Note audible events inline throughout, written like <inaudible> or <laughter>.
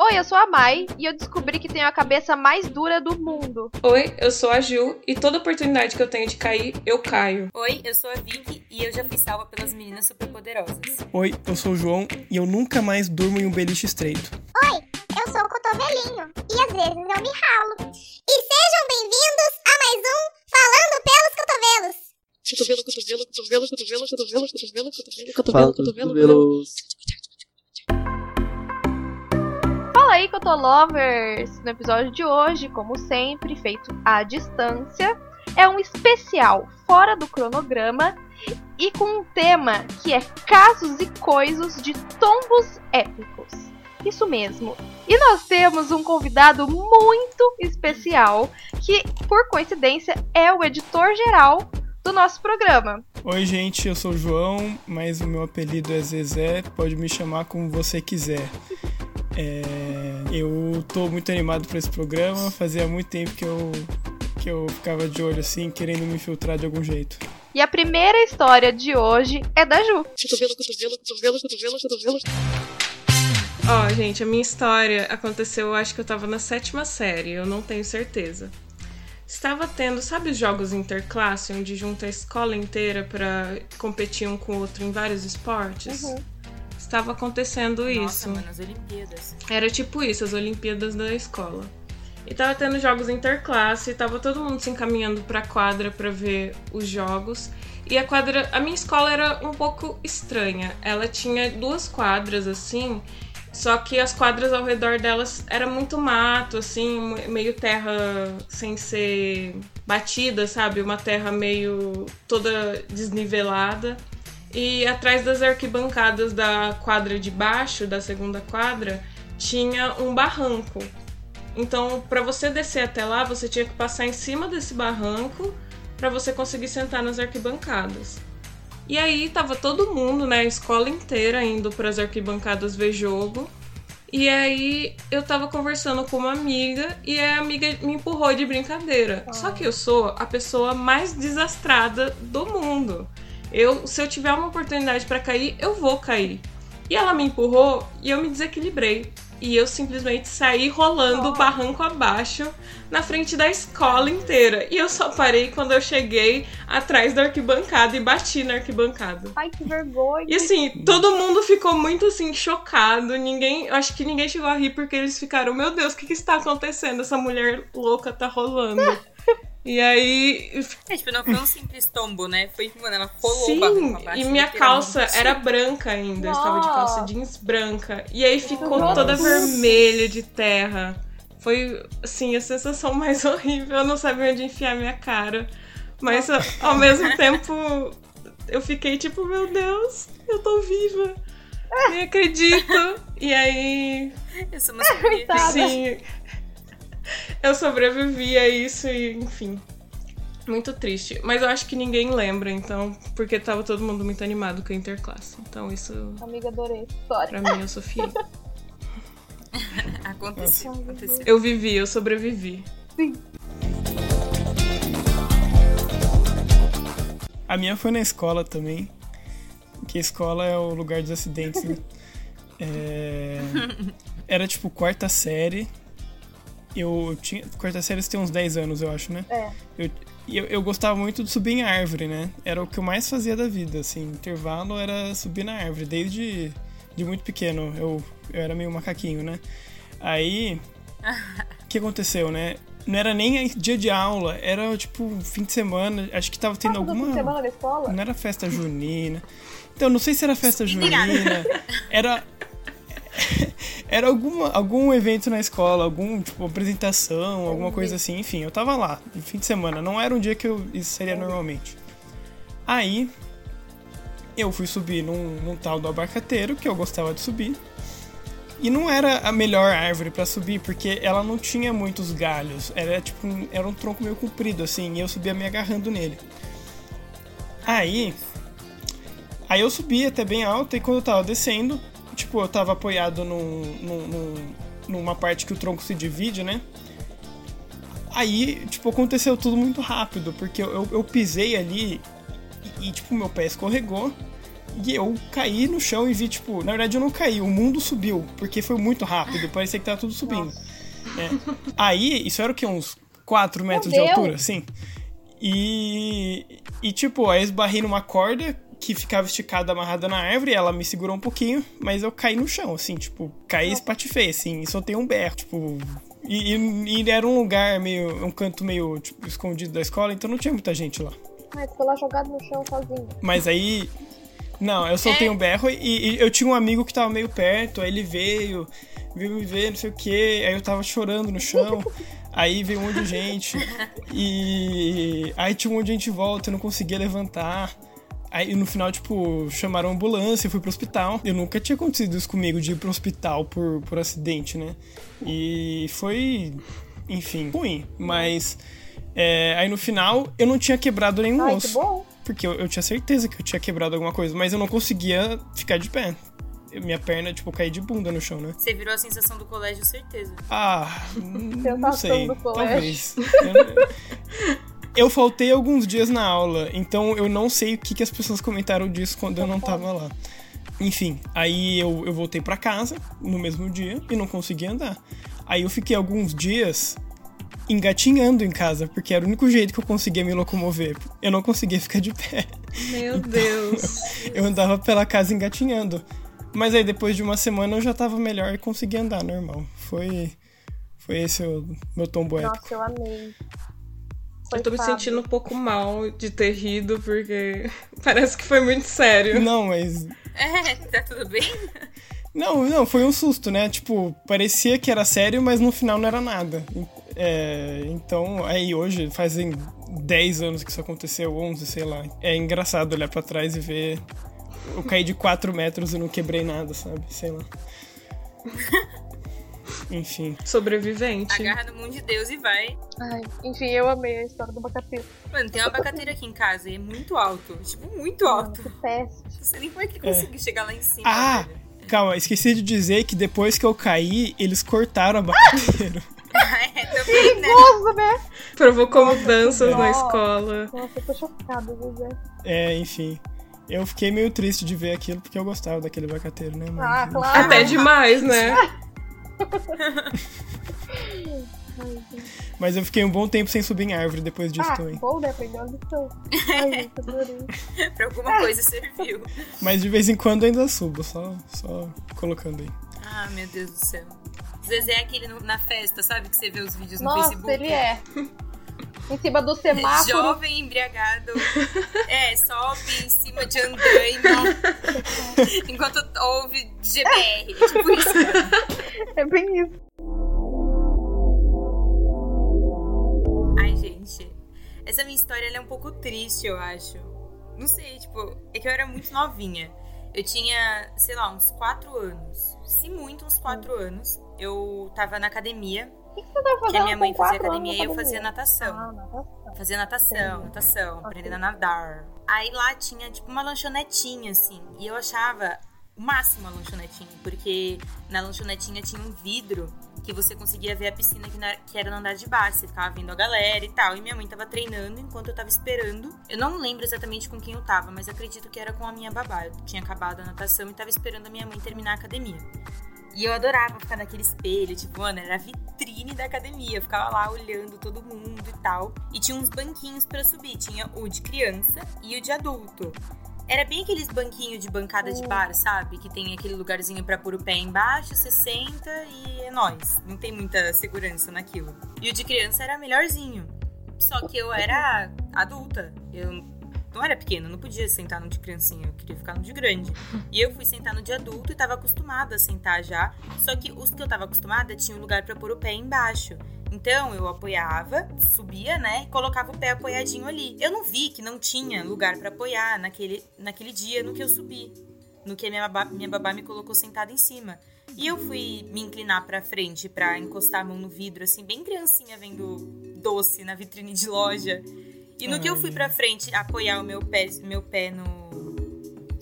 Oi, eu sou a Mai e eu descobri que tenho a cabeça mais dura do mundo. Oi, eu sou a Ju e toda oportunidade que eu tenho de cair, eu caio. Oi, eu sou a Vicky e eu já fui salva pelas meninas superpoderosas. Oi, eu sou o João e eu nunca mais durmo em um beliche estreito. Oi, eu sou o Cotovelinho e às vezes eu me ralo. E sejam bem-vindos a mais um Falando pelos Cotovelos. Cotovelo, cotovelo, cotovelo, cotovelo, cotovelo, cotovelo, cotovelo, Fala, cotovelo, cotovelo. Fala aí, Cotolovers! No episódio de hoje, como sempre, feito à distância, é um especial fora do cronograma e com um tema que é casos e coisos de tombos épicos. Isso mesmo. E nós temos um convidado muito especial que, por coincidência, é o editor-geral do nosso programa. Oi, gente, eu sou o João, mas o meu apelido é Zezé, pode me chamar como você quiser. É, eu tô muito animado para esse programa, fazia muito tempo que eu, que eu ficava de olho assim, querendo me infiltrar de algum jeito. E a primeira história de hoje é da Ju. Cotovelo, cotovelo, cotovelo, cotovelo, cotovelo. Ó, gente, a minha história aconteceu, eu acho que eu tava na sétima série, eu não tenho certeza. Estava tendo, sabe os jogos interclasse, onde junta a escola inteira pra competir um com o outro em vários esportes? Uhum. Estava acontecendo Nossa, isso. mano, as Olimpíadas. Era tipo isso, as Olimpíadas da escola. E tava tendo jogos interclasse, tava todo mundo se encaminhando pra quadra pra ver os jogos. E a quadra, a minha escola era um pouco estranha. Ela tinha duas quadras assim, só que as quadras ao redor delas era muito mato, assim, meio terra sem ser batida, sabe? Uma terra meio toda desnivelada. E atrás das arquibancadas da quadra de baixo, da segunda quadra, tinha um barranco. Então, para você descer até lá, você tinha que passar em cima desse barranco para você conseguir sentar nas arquibancadas. E aí tava todo mundo, né, a escola inteira indo para as arquibancadas ver jogo. E aí eu tava conversando com uma amiga e a amiga me empurrou de brincadeira. Só que eu sou a pessoa mais desastrada do mundo. Eu, se eu tiver uma oportunidade para cair, eu vou cair. E ela me empurrou e eu me desequilibrei. E eu simplesmente saí rolando o barranco abaixo na frente da escola inteira. E eu só parei quando eu cheguei atrás da arquibancada e bati na arquibancada. Ai, que vergonha. E assim, todo mundo ficou muito assim, chocado. Ninguém. Acho que ninguém chegou a rir porque eles ficaram, meu Deus, o que, que está acontecendo? Essa mulher louca tá rolando. <laughs> e aí. É, tipo, não foi um simples tombo, né? Foi, mano, ela rolou Sim, e minha calça era branca ainda. Eu estava de calça jeans branca. E aí ficou Nossa. toda vermelha de terra. Foi, assim, a sensação mais <laughs> horrível. Eu não sabia onde enfiar minha cara. Mas ao mesmo tempo, eu fiquei tipo, meu Deus, eu tô viva. Nem acredito. E aí, Eu sou uma <laughs> sim, eu sobrevivi a isso e, enfim. Muito triste. Mas eu acho que ninguém lembra, então, porque tava todo mundo muito animado com a interclasse. Então isso, Amiga, adorei história. pra mim, eu sofri. <laughs> Aconteceu, aconteceu. Eu vivi, eu sobrevivi. A minha foi na escola também, que a escola é o lugar dos acidentes, né? <laughs> É, Era tipo quarta série. Eu tinha. Quarta série você tem uns 10 anos, eu acho, né? É. Eu, eu, eu gostava muito de subir em árvore, né? Era o que eu mais fazia da vida, assim. Intervalo era subir na árvore, desde de muito pequeno. Eu, eu era meio macaquinho, né? Aí. <laughs> O que aconteceu, né? Não era nem dia de aula, era tipo fim de semana. Acho que tava tendo Todo fim de alguma. semana da escola? Não era festa junina. Então, não sei se era festa junina. <laughs> Era. <laughs> Era alguma, algum evento na escola, algum, tipo, apresentação, alguma coisa assim. Enfim, eu tava lá, no fim de semana. Não era um dia que eu, isso seria normalmente. Aí, eu fui subir num, num tal do abarcateiro, que eu gostava de subir. E não era a melhor árvore pra subir, porque ela não tinha muitos galhos. Era tipo um, era um tronco meio comprido, assim, e eu subia me agarrando nele. Aí. Aí eu subi até bem alto e quando eu tava descendo, tipo, eu tava apoiado num, num- num- numa parte que o tronco se divide, né? Aí, tipo, aconteceu tudo muito rápido, porque eu, eu, eu pisei ali e, e, tipo, meu pé escorregou. E eu caí no chão e vi, tipo, na verdade eu não caí, o mundo subiu, porque foi muito rápido, parecia que tava tudo subindo. É. Aí, isso era o que? Uns 4 metros de altura, assim. E, e tipo, aí eu esbarrei numa corda que ficava esticada, amarrada na árvore, ela me segurou um pouquinho, mas eu caí no chão, assim, tipo, caí e espatifei, assim, e soltei um berro, tipo... E, e- e era um lugar meio, um canto meio, tipo, escondido da escola, então não tinha muita gente lá. Mas ficou lá jogado no chão sozinho. Mas aí. Não, eu soltei um berro e, e eu tinha um amigo que tava meio perto, aí ele veio, veio me ver, não sei o que, aí eu tava chorando no chão, <laughs> aí veio um monte de gente, e aí tinha um monte de gente em volta, eu não conseguia levantar. Aí no final, tipo, chamaram a ambulância, eu fui pro hospital. Eu nunca tinha acontecido isso comigo, de ir pro hospital por, por acidente, né? E foi, enfim, ruim. Mas é, aí no final eu não tinha quebrado nenhum Ai, que osso. bom. Porque eu, eu tinha certeza que eu tinha quebrado alguma coisa, mas eu não conseguia ficar de pé. Minha perna, tipo, caí de bunda no chão, né? Você virou a sensação do colégio, certeza. Ah, não Sensação sei. do colégio. Talvez. Eu, faltei alguns dias na aula, então eu não sei o que, que as pessoas comentaram disso quando eu não tava lá. Enfim, aí eu, eu voltei pra casa no mesmo dia e não consegui andar. Aí eu fiquei alguns dias engatinhando em casa, porque era o único jeito que eu conseguia me locomover. Eu não conseguia ficar de pé. Meu Deus. <laughs> Eu andava pela casa engatinhando. Mas aí depois de uma semana eu já tava melhor e conseguia andar normal. Foi foi esse o meu tombo épico. Nossa, eu amei. Eu tô me Coitado. sentindo um pouco mal de ter rido, porque <laughs> parece que foi muito sério. Não, mas É, tá tudo bem? Não, não, foi um susto, né? Tipo, parecia que era sério, mas no final não era nada. É, então, aí hoje, fazem 10 anos que isso aconteceu, 11, sei lá. É engraçado olhar pra trás e ver. Eu caí de 4 metros e não quebrei nada, sabe? Sei lá. <laughs> Enfim. Sobrevivente. Agarra no mundo de Deus e vai. Ai, enfim, eu amei a história do abacateiro. Mano, tem uma abacateira aqui em casa e é muito alto. Tipo, muito Mano, alto. que péssimo. Não sei nem como é que ele conseguiu chegar lá em cima. Ah! velho. Calma, esqueci de dizer que depois que eu caí, eles cortaram a abacateiro. <laughs> é, também, né? Nossa, né? Provocou mudanças na escola. Nossa, eu tô chocada, José. é, enfim. Eu fiquei meio triste de ver aquilo porque eu gostava daquele abacateiro, né? Mas, Ah, claro. Até demais, né? <laughs> <laughs> Mas eu fiquei um bom tempo sem subir em árvore depois disso Ah, também. bom, né? Aprendeu a lição. Ai, gente, adorei. <laughs> pra alguma coisa serviu. Mas de vez em quando ainda subo, só, só colocando aí. Ah, meu Deus do céu. Zezé é aquele no- na festa, sabe? Que você vê os vídeos no Nossa, Facebook. ele é. <laughs> Em cima do semáforo. Jovem embriagado. <laughs> É, sobe em cima de andaime. enquanto ouve GBR. Tipo isso. <laughs> É bem isso. Ai, gente. Essa minha história é um pouco triste, eu acho. Não sei, tipo, é que eu era muito novinha. Eu tinha, sei lá, uns 4 anos. Se muito, uns 4 anos. Eu tava na academia, Que você tá fazendo que a minha mãe fazia academia e eu fazia natação. Ah, natação. Fazia natação, Entendi. natação, aprendendo a nadar. Aí lá tinha, tipo, uma lanchonetinha, assim. E eu achava o máximo a lanchonetinha, porque na lanchonetinha tinha um vidro que você conseguia ver a piscina que, na- que era no andar de baixo. Você ficava vendo a galera e tal. E minha mãe tava treinando enquanto eu tava esperando. Eu não lembro exatamente com quem eu tava, mas acredito que era com a minha babá. Eu tinha acabado a natação e tava esperando a minha mãe terminar a academia. E eu adorava ficar naquele espelho, tipo, mano, era a vitrine da academia. Eu ficava lá olhando todo mundo e tal. E tinha uns banquinhos pra subir. Tinha o de criança e o de adulto. Era bem aqueles banquinhos de bancada de bar, sabe? Que tem aquele lugarzinho pra pôr o pé embaixo, você senta e é nóis. Não tem muita segurança naquilo. E o de criança era melhorzinho. Só que eu era adulta. Eu não era pequena, não podia sentar no de criancinha, eu queria ficar no de grande. <laughs> E eu fui sentar no de adulto e tava acostumada a sentar já. Só que os que eu tava acostumada tinham lugar pra pôr o pé embaixo. Então eu apoiava, subia, né, e colocava o pé apoiadinho ali. Eu não vi que não tinha lugar pra apoiar naquele, naquele dia no que eu subi. No que a minha babá, minha babá me colocou sentada em cima. E eu fui me inclinar pra frente pra encostar a mão no vidro, assim, bem criancinha vendo doce na vitrine de loja. E no que eu fui pra frente apoiar o meu pé, meu pé no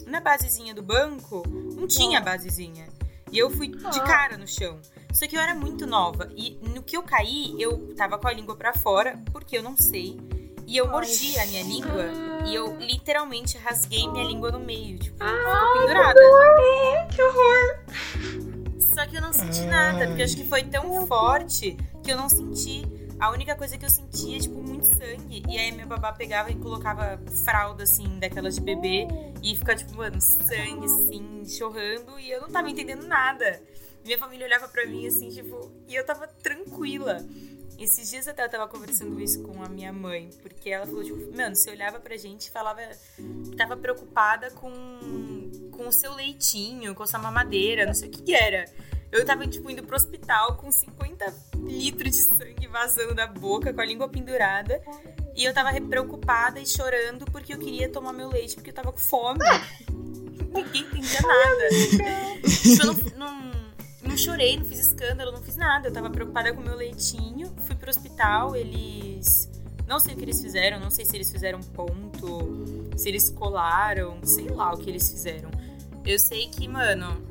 na basezinha do banco, não tinha basezinha. E eu fui de cara no chão. Só que eu era muito nova e no que eu caí, eu tava com a língua pra fora, porque eu não sei. E eu mordi a minha língua e eu literalmente rasguei minha língua no meio. Tipo, ficou Ai, pendurada. Que horror! Só que eu não senti nada, porque acho que foi tão forte que eu não senti. A única coisa que eu sentia, tipo, muito sangue. E aí minha babá pegava e colocava fralda, assim, daquelas de bebê. E ficava, tipo, mano, sangue, assim, chorrando. E eu não tava entendendo nada. Minha família olhava pra mim, assim, tipo... E eu tava tranquila. Esses dias até eu tava conversando isso com a minha mãe. Porque ela falou, tipo, mano, você olhava pra gente e falava... Tava preocupada com, com o seu leitinho, com a sua mamadeira, não sei o que que era. Eu tava, tipo, indo pro hospital com 50 litros de sangue vazando da boca, com a língua pendurada. E eu tava preocupada e chorando porque eu queria tomar meu leite, porque eu tava com fome. <laughs> Ninguém entendia nada. tipo, eu não, não, não chorei, não fiz escândalo, não fiz nada. Eu tava preocupada com o meu leitinho. Fui pro hospital, eles. Não sei o que eles fizeram, não sei se eles fizeram ponto, se eles colaram, sei lá o que eles fizeram. Eu sei que, mano,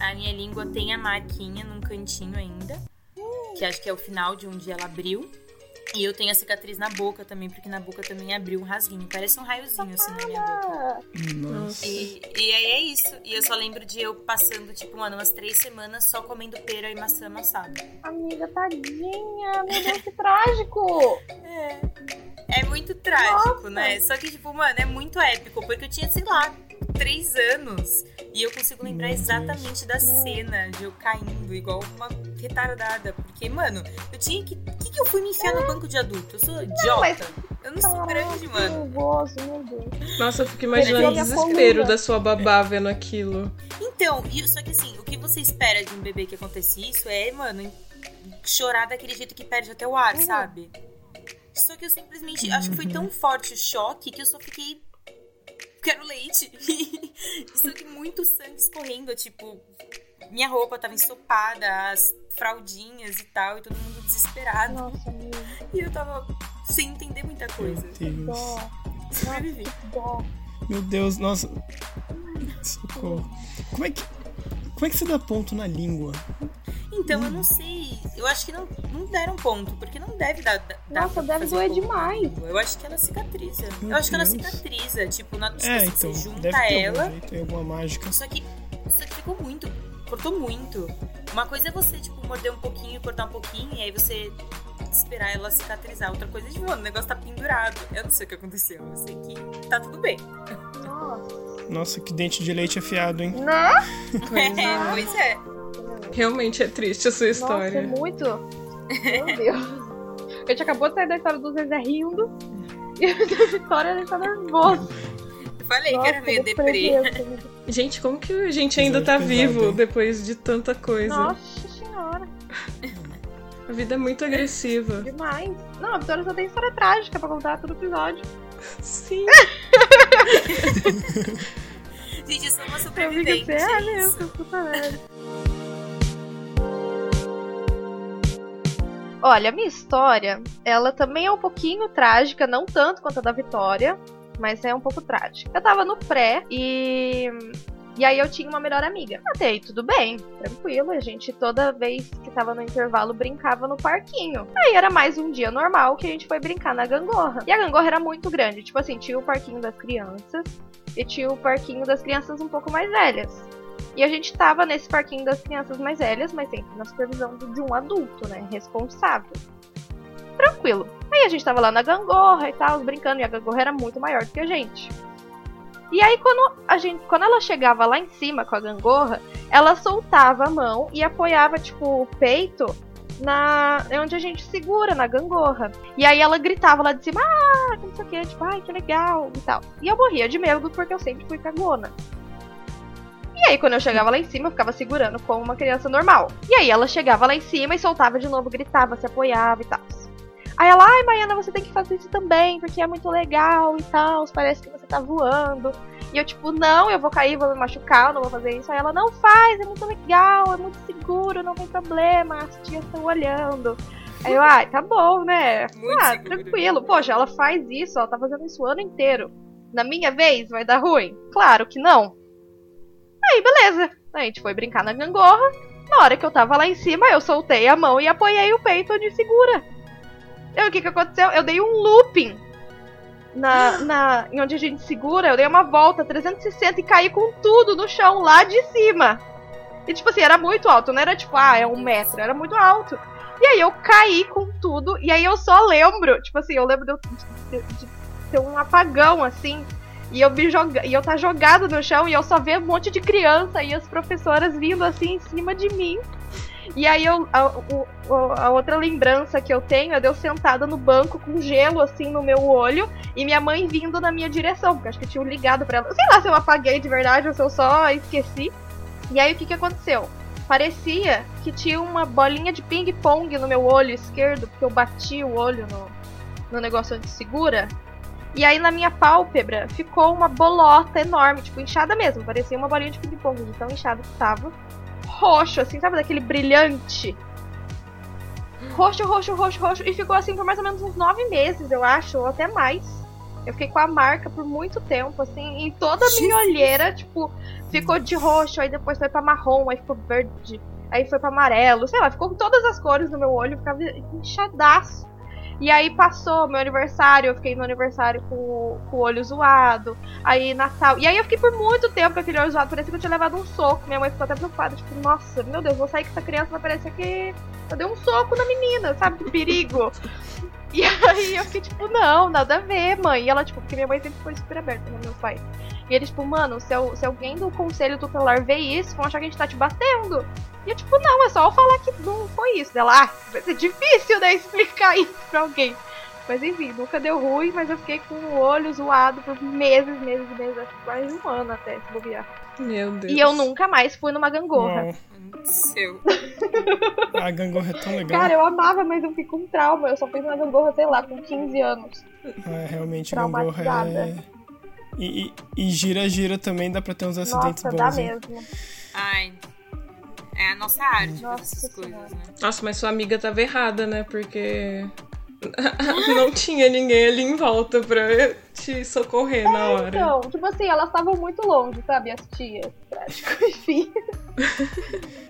a minha língua tem a marquinha num cantinho ainda. Que acho que é o final de onde ela abriu. E eu tenho a cicatriz na boca também, porque na boca também abriu um rasguinho. Parece um raiozinho assim na minha boca. Nossa. E, e aí é isso. E eu só lembro de eu passando, tipo, mano, umas três semanas só comendo pera e maçã amassada. Amiga, tadinha. Meu Deus, que trágico. É. É muito trágico, Nossa. né? Só que, tipo, mano, é muito épico, porque eu tinha, sei lá, três anos. E eu consigo lembrar exatamente da cena de eu caindo, igual uma retardada. Porque, mano, eu tinha que. O que, que eu fui me enfiar no banco de adulto? Eu sou idiota. mas- Eu não sou grande, mano. nervoso, meu Deus. Nossa, eu fico imaginando o desespero da sua babá vendo aquilo. Então, e- só que assim, o que você espera de um bebê que aconteça isso é, mano, chorar daquele jeito que perde até o ar, Uhum. sabe? Só que eu simplesmente acho que foi tão forte o choque que eu só fiquei. Quero leite. <laughs> só que muito sangue escorrendo, tipo, minha roupa tava ensopada, as fraldinhas e tal, e todo mundo desesperado. Nossa, <laughs> amiga, E eu tava sem entender muita coisa. Meu Deus. dó, Sobrevivi. dó. Meu Deus, nossa. Socorro. Como é que. Como é que você dá ponto na língua? Então, eu não sei. Eu acho que não, não deram ponto, porque não deve dar. dar Nossa, deve doer demais. Eu acho que ela cicatriza. Meu eu acho que ela Deus. cicatriza. Tipo, na, tipo É, assim, então. você junta Deve ter ela. algum jeito, tem alguma mágica. Só que, só que ficou muito. Cortou muito. Uma coisa é você, tipo, morder um pouquinho, cortar um pouquinho, e aí você esperar ela cicatrizar. Outra coisa é, tipo, mano, o negócio tá pendurado. Eu não sei o que aconteceu. Eu sei que tá tudo bem. Nossa. Nossa, que dente de leite afiado, hein? Não. Pois é. pois é. Realmente é triste a sua Nossa, é história. muito. Meu Deus. A gente acabou de sair da história do Zezé rindo. E a da Vitória a gente tá nervoso. Eu falei Nossa, que era meio deprê. Gente, como que a gente ainda tá vivo depois de tanta coisa? Nossa senhora, A vida é muito agressiva. demais. Não, a Vitória só tem história trágica pra contar todo episódio. Sim. <laughs> Gente, eu sou uma Eu vi que sobrevivente. você é é mesmo, puta merda. Olha, a minha história, ela também é um pouquinho trágica, não tanto quanto a da Vitória, mas é um pouco trágica. Eu tava no pré e. E aí eu tinha uma melhor amiga. Até aí tudo bem, tranquilo. A gente toda vez que tava no intervalo brincava no parquinho. Aí era mais um dia normal que a gente foi brincar na gangorra. E a gangorra era muito grande. Tipo assim, tinha o parquinho das crianças e tinha o parquinho das crianças um pouco mais velhas. E a gente tava nesse parquinho das crianças mais velhas, mas sempre na supervisão de um adulto, né? Responsável. Tranquilo. Aí a gente tava lá na gangorra e tal, brincando, e a gangorra era muito maior do que a gente. E aí quando a gente, quando ela chegava lá em cima com a gangorra, ela soltava a mão e apoiava tipo o peito na é onde a gente segura na gangorra. E aí ela gritava lá de cima, ah, não sei o que, tipo, ai, que legal e tal. E eu morria de medo porque eu sempre fui cagona. E aí, quando eu chegava lá em cima, eu ficava segurando como uma criança normal. E aí, ela chegava lá em cima e soltava de novo, gritava, se apoiava e tal. Aí ela, ai, Maiana, você tem que fazer isso também, porque é muito legal e tal, parece que você tá voando. E eu, tipo, não, eu vou cair, vou me machucar, eu não vou fazer isso. Aí ela, não faz, é muito legal, é muito seguro, não tem problema, as tias estão olhando. Aí eu, ai, tá bom, né? Muito ah, seguro. tranquilo. Poxa, ela faz isso, ela tá fazendo isso o ano inteiro. Na minha vez, vai dar ruim? Claro que não. Aí, beleza. A gente foi brincar na gangorra. Na hora que eu tava lá em cima, eu soltei a mão e apoiei o peito onde segura. E aí, o que que aconteceu? Eu dei um looping na, na, em onde a gente segura, eu dei uma volta 360 e caí com tudo no chão lá de cima. E tipo assim, era muito alto, não era tipo, ah, é um metro, era muito alto. E aí eu caí com tudo, e aí eu só lembro, tipo assim, eu lembro de, de, de ter um apagão assim. E eu me joga... e eu tá jogado no chão e eu só ver um monte de criança e as professoras vindo assim em cima de mim. E aí eu, a, a, outra lembrança que eu tenho é de eu sentada no banco com gelo assim no meu olho e minha mãe vindo na minha direção, porque acho que eu tinha ligado para ela. Sei lá se eu apaguei de verdade ou se eu só esqueci. E aí o que que aconteceu? Parecia que tinha uma bolinha de ping-pong no meu olho esquerdo, porque eu bati o olho no, no negócio onde segura. E aí na minha pálpebra ficou uma bolota enorme, tipo, inchada mesmo. Parecia uma bolinha de ping-pong, de tão inchada que tava. Roxo, assim, sabe? Daquele brilhante. Roxo, roxo, roxo, roxo. E ficou assim por mais ou menos uns nove meses, eu acho, ou até mais. Eu fiquei com a marca por muito tempo, assim, em toda a minha olheira, tipo, ficou de roxo, aí depois foi pra marrom, aí ficou verde, aí foi pra amarelo, sei lá, ficou com todas as cores no meu olho, ficava inchadaço. E aí passou meu aniversário, eu fiquei no aniversário com, com o olho zoado. Aí Natal. E aí eu fiquei por muito tempo com aquele olho zoado. Parecia que eu tinha levado um soco. Minha mãe ficou até preocupada. Tipo, nossa, meu Deus, vou sair com essa criança, vai parecer que eu dei um soco na menina, sabe? Que perigo. E aí eu fiquei tipo, não, nada a ver, mãe. E ela, tipo, porque minha mãe sempre foi super aberta, né, meu pai. E ele, tipo, mano, se, eu, se alguém do conselho tutelar ver isso, vão achar que a gente tá te batendo. E eu, tipo, não, é só eu falar que não foi isso. Ela, ah, vai ser difícil, né, <laughs> explicar isso pra alguém. Mas enfim, nunca deu ruim, mas eu fiquei com o olho zoado por meses, meses, meses, acho que quase um ano até se bobear. Meu Deus. E eu nunca mais fui numa gangorra. Seu. <laughs> A gangorra é tão legal. Cara, eu amava, mas eu fiquei com trauma. Eu só fui numa gangorra, sei lá, com 15 anos. É, realmente, gangorra é... E, e, e, gira, gira também, dá pra ter uns acidentes Nossa, bons. dá mesmo. Ai, é a nossa arte Nossa essas coisas, né? Nossa, mas sua amiga tava errada, né? Porque <laughs> não tinha ninguém ali em volta pra te socorrer é, na hora. Então, tipo assim, elas estavam muito longe, sabe? As tias. <laughs> Enfim.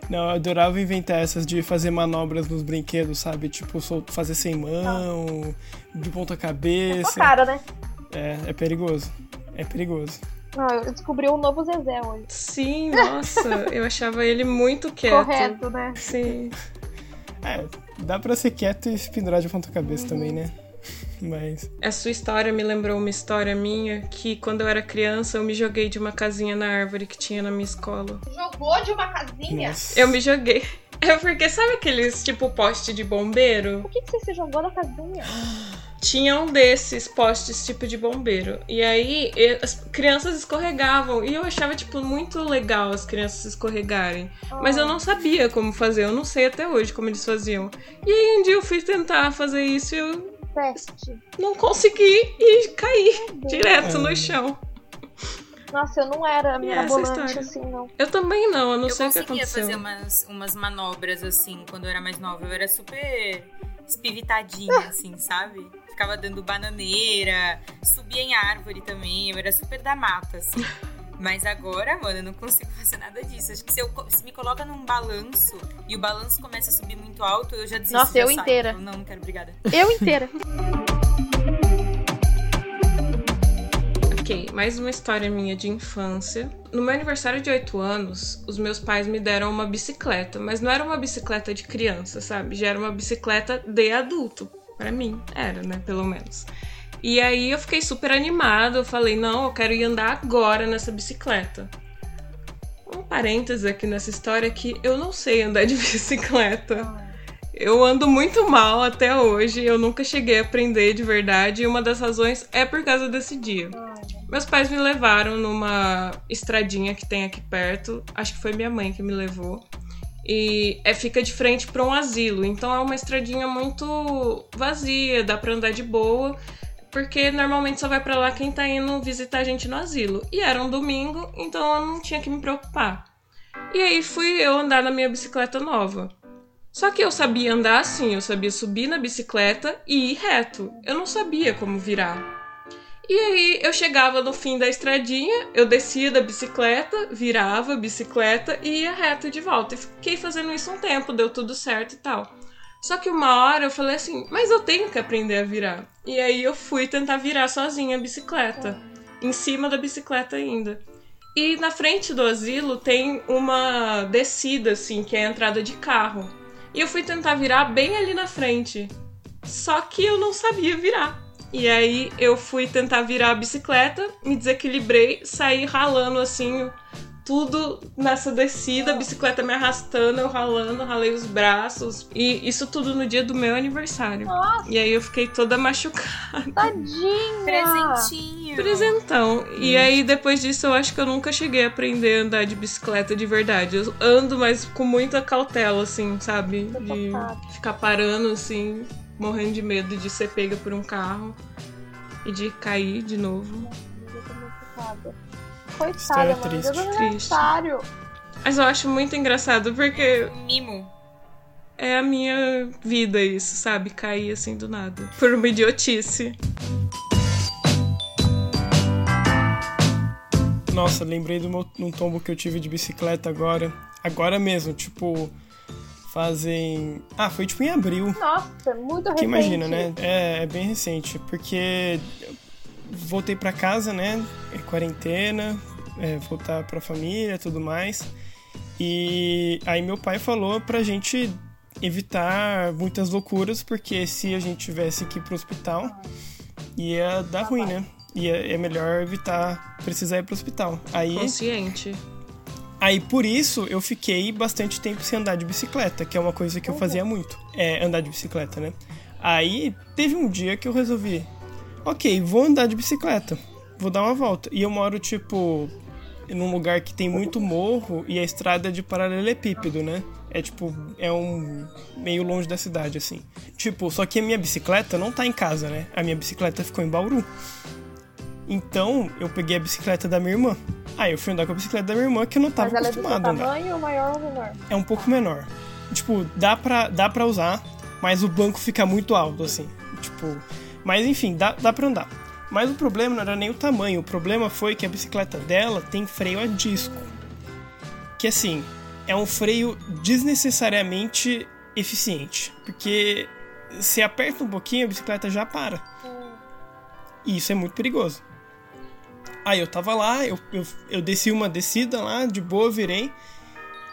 Não, eu adorava inventar essas de fazer manobras nos brinquedos, sabe? Tipo, fazer sem mão, de ponta cabeça. É cara, né? É, é perigoso. É perigoso. Não, eu descobri um novo Zezé hoje. Sim, nossa, eu achava ele muito quieto. Correto, né? Sim. É, dá pra ser quieto e se pendurar de ponta cabeça uhum. também, né? Mas. A sua história me lembrou uma história minha que quando eu era criança eu me joguei de uma casinha na árvore que tinha na minha escola. Jogou de uma casinha? Nossa. Eu me joguei. É porque sabe aqueles tipo poste de bombeiro? Por que, que você se jogou na casinha? <gasps> tinha um desses postes tipo de bombeiro. E aí as crianças escorregavam. E eu achava, tipo, muito legal as crianças escorregarem. Mas eu não sabia como fazer. Eu não sei até hoje como eles faziam. E aí um dia eu fui tentar fazer isso e eu. Teste. Não consegui e caí direto no chão. Nossa, eu não era mirabolante assim, não. Eu também não, eu não eu sei o que aconteceu. Eu conseguia fazer umas, umas manobras assim quando eu era mais nova. Eu era super espivitadinha, <laughs> assim, sabe? Ficava dando bananeira, subia em árvore também, eu era super da mata, assim. <laughs> Mas agora, mano, eu não consigo fazer nada disso. Acho que se, eu, se me coloca num balanço e o balanço começa a subir muito alto, eu já desisto. Nossa, eu inteira. não, não quero, obrigada. Eu inteira. <laughs> Ok, mais uma história minha de infância. No meu aniversário de 8 anos, os meus pais me deram uma bicicleta, mas não era uma bicicleta de criança, sabe? Já era uma bicicleta de adulto. Para mim, era, né? Pelo menos. E aí eu fiquei super animada. Eu falei, não, eu quero ir andar agora nessa bicicleta. Um parênteses aqui nessa história que eu não sei andar de <laughs> bicicleta. Eu ando muito mal até hoje, eu nunca cheguei a aprender de verdade, e uma das razões é por causa desse dia. Meus pais me levaram numa estradinha que tem aqui perto, acho que foi minha mãe que me levou e é, fica de frente para um asilo. Então é uma estradinha muito vazia, dá para andar de boa, porque normalmente só vai para lá quem tá indo visitar a gente no asilo. E era um domingo, então eu não tinha que me preocupar. E aí fui eu andar na minha bicicleta nova. Só que eu sabia andar assim, eu sabia subir na bicicleta e ir reto. Eu não sabia como virar. E aí eu chegava no fim da estradinha, eu descia da bicicleta, virava a bicicleta e ia reto de volta. E fiquei fazendo isso um tempo, deu tudo certo e tal. Só que uma hora eu falei assim, mas eu tenho que aprender a virar. E aí eu fui tentar virar sozinha a bicicleta. Em cima da bicicleta ainda. E na frente do asilo tem uma descida, assim, que é a entrada de carro. E eu fui tentar virar bem ali na frente. Só que eu não sabia virar. E aí eu fui tentar virar a bicicleta, me desequilibrei, saí ralando assim tudo nessa descida, a bicicleta me arrastando, eu ralando, ralei os braços. E isso tudo no dia do meu aniversário. Nossa. E aí eu fiquei toda machucada. Tadinha! Presentinho. Presentão. E aí depois disso eu acho que eu nunca cheguei a aprender a andar de bicicleta de verdade. Eu ando, mas com muita cautela, assim, sabe? De ficar parando, assim, morrendo de medo de ser pega por um carro e de cair de novo. Coitada, mano. triste. Deus do aniversário. Mas eu acho muito engraçado porque Mimo. é a minha vida isso, sabe? Cair assim do nada. Por uma idiotice. Nossa, lembrei do meu, de um tombo que eu tive de bicicleta agora. Agora mesmo, tipo, fazem. Ah, foi tipo em abril. Nossa, muito Que recente. imagina, né? É, é bem recente, porque eu voltei pra casa, né? É quarentena, é, voltar pra família e tudo mais. E aí meu pai falou pra gente evitar muitas loucuras, porque se a gente tivesse que ir pro hospital, ia dar ruim, né? Ia, é melhor evitar precisar ir pro hospital. Aí Consciente. Aí por isso eu fiquei bastante tempo sem andar de bicicleta, que é uma coisa que eu fazia muito. É andar de bicicleta, né? Aí teve um dia que eu resolvi, ok, vou andar de bicicleta, vou dar uma volta. E eu moro tipo num lugar que tem muito morro e a estrada é de paralelepípedo, né? É tipo, é um meio longe da cidade assim. Tipo, só que a minha bicicleta não tá em casa, né? A minha bicicleta ficou em Bauru. Então, eu peguei a bicicleta da minha irmã. Aí eu fui andar com a bicicleta da minha irmã que eu não tava Mas ela é do acostumado andar tamanho, maior ou menor? é um pouco menor. Tipo, dá pra, dá pra usar, mas o banco fica muito alto, assim. Tipo, mas enfim, dá, dá pra andar. Mas o problema não era nem o tamanho, o problema foi que a bicicleta dela tem freio a disco. Que assim, é um freio desnecessariamente eficiente. Porque se aperta um pouquinho, a bicicleta já para. E isso é muito perigoso. Aí eu tava lá, eu, eu, eu desci uma descida lá, de boa, virei.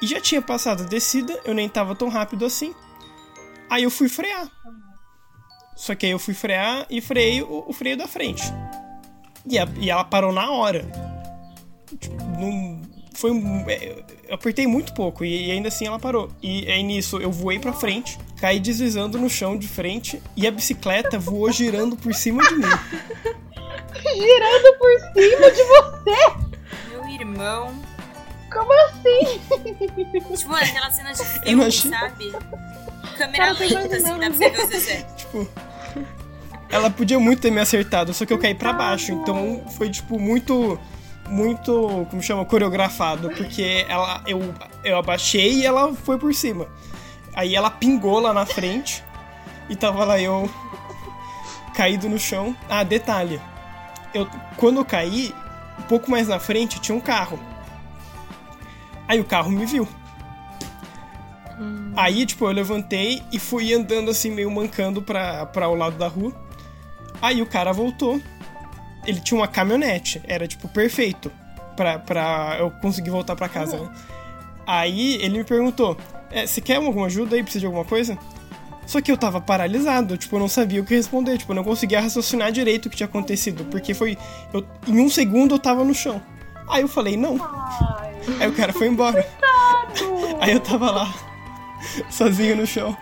E já tinha passado a descida, eu nem tava tão rápido assim. Aí eu fui frear. Só que aí eu fui frear e freei o, o freio da frente. E, a- e ela parou na hora. Tipo, não, foi, um- é, eu apertei muito pouco e, e ainda assim ela parou. E aí nisso eu voei pra frente, caí deslizando no chão de frente e a bicicleta voou girando por cima de mim. <laughs> Girando por cima de você? Meu irmão. Como assim? Tipo, aquela cena de filme, achei- sabe? Câmera Cara, tô lenta, assim, dá pra você ver o Zezé. Tipo, ela podia muito ter me acertado, só que eu caí pra baixo. Então foi, tipo, muito. Muito, como chama, coreografado. Porque ela, eu, eu abaixei e ela foi por cima. Aí ela pingou lá na frente. E tava lá eu caído no chão. Ah, detalhe. Eu, quando eu caí, um pouco mais na frente tinha um carro. Aí o carro me viu. Aí, tipo, eu levantei e fui andando assim, meio mancando pra, pra o lado da rua. Aí o cara voltou. Ele tinha uma caminhonete. Era, tipo, perfeito pra, pra eu conseguir voltar pra casa, né? Aí ele me perguntou: "É, Você quer alguma ajuda aí? Precisa de alguma coisa? Só que eu tava paralisado, tipo, eu não sabia o que responder, tipo, eu não conseguia raciocinar direito o que tinha acontecido, porque foi. Eu, em um segundo eu tava no chão. Aí eu falei, não. Aí o cara foi embora. Aí eu tava lá, <laughs> sozinho no chão.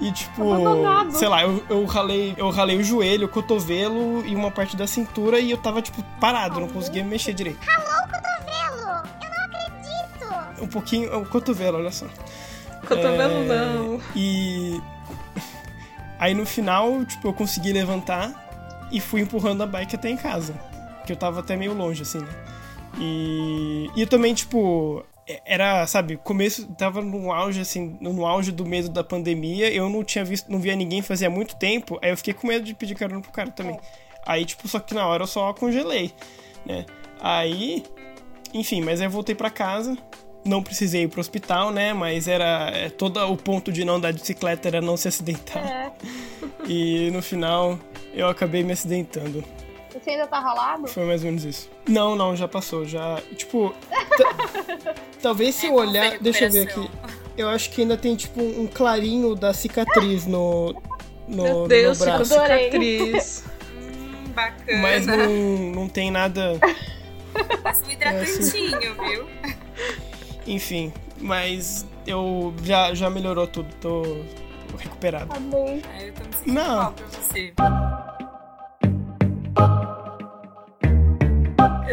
E tipo, Abandonado. sei lá, eu, eu ralei, eu ralei o joelho, o cotovelo e uma parte da cintura e eu tava, tipo, parado, não conseguia me mexer direito. Ralou o cotovelo! Eu não acredito! Um pouquinho, o cotovelo, olha só. Cotovelo É, não. E aí no final, tipo, eu consegui levantar e fui empurrando a bike até em casa. Que eu tava até meio longe, assim, né? E, e eu também, tipo, era, sabe, começo, tava no auge, assim, no auge do medo da pandemia, eu não tinha visto, não via ninguém fazia muito tempo, aí eu fiquei com medo de pedir carona pro cara também. Aí, tipo, só que na hora eu só congelei, né? Aí, enfim, mas aí eu voltei pra casa não precisei ir pro hospital, né? Mas era é, todo o ponto de não andar de bicicleta era não se acidentar. É. <laughs> E no final eu acabei me acidentando. Você ainda tá ralado? Foi mais ou menos isso. Não, não, já passou. Já. Tipo. <laughs> talvez se É, eu olhar. com Deixa eu ver aqui. Eu acho que ainda tem, tipo, um clarinho da cicatriz no. No, Meu no Deus, ficou braço. Adorei. cicatriz. <laughs> Hum, bacana. Mas não, não tem nada. Passa um hidratantinho, viu? Enfim. Mas eu já, já melhorou tudo. Tô recuperado. Amei. Aí eu tô me sentindo Não. mal pra você.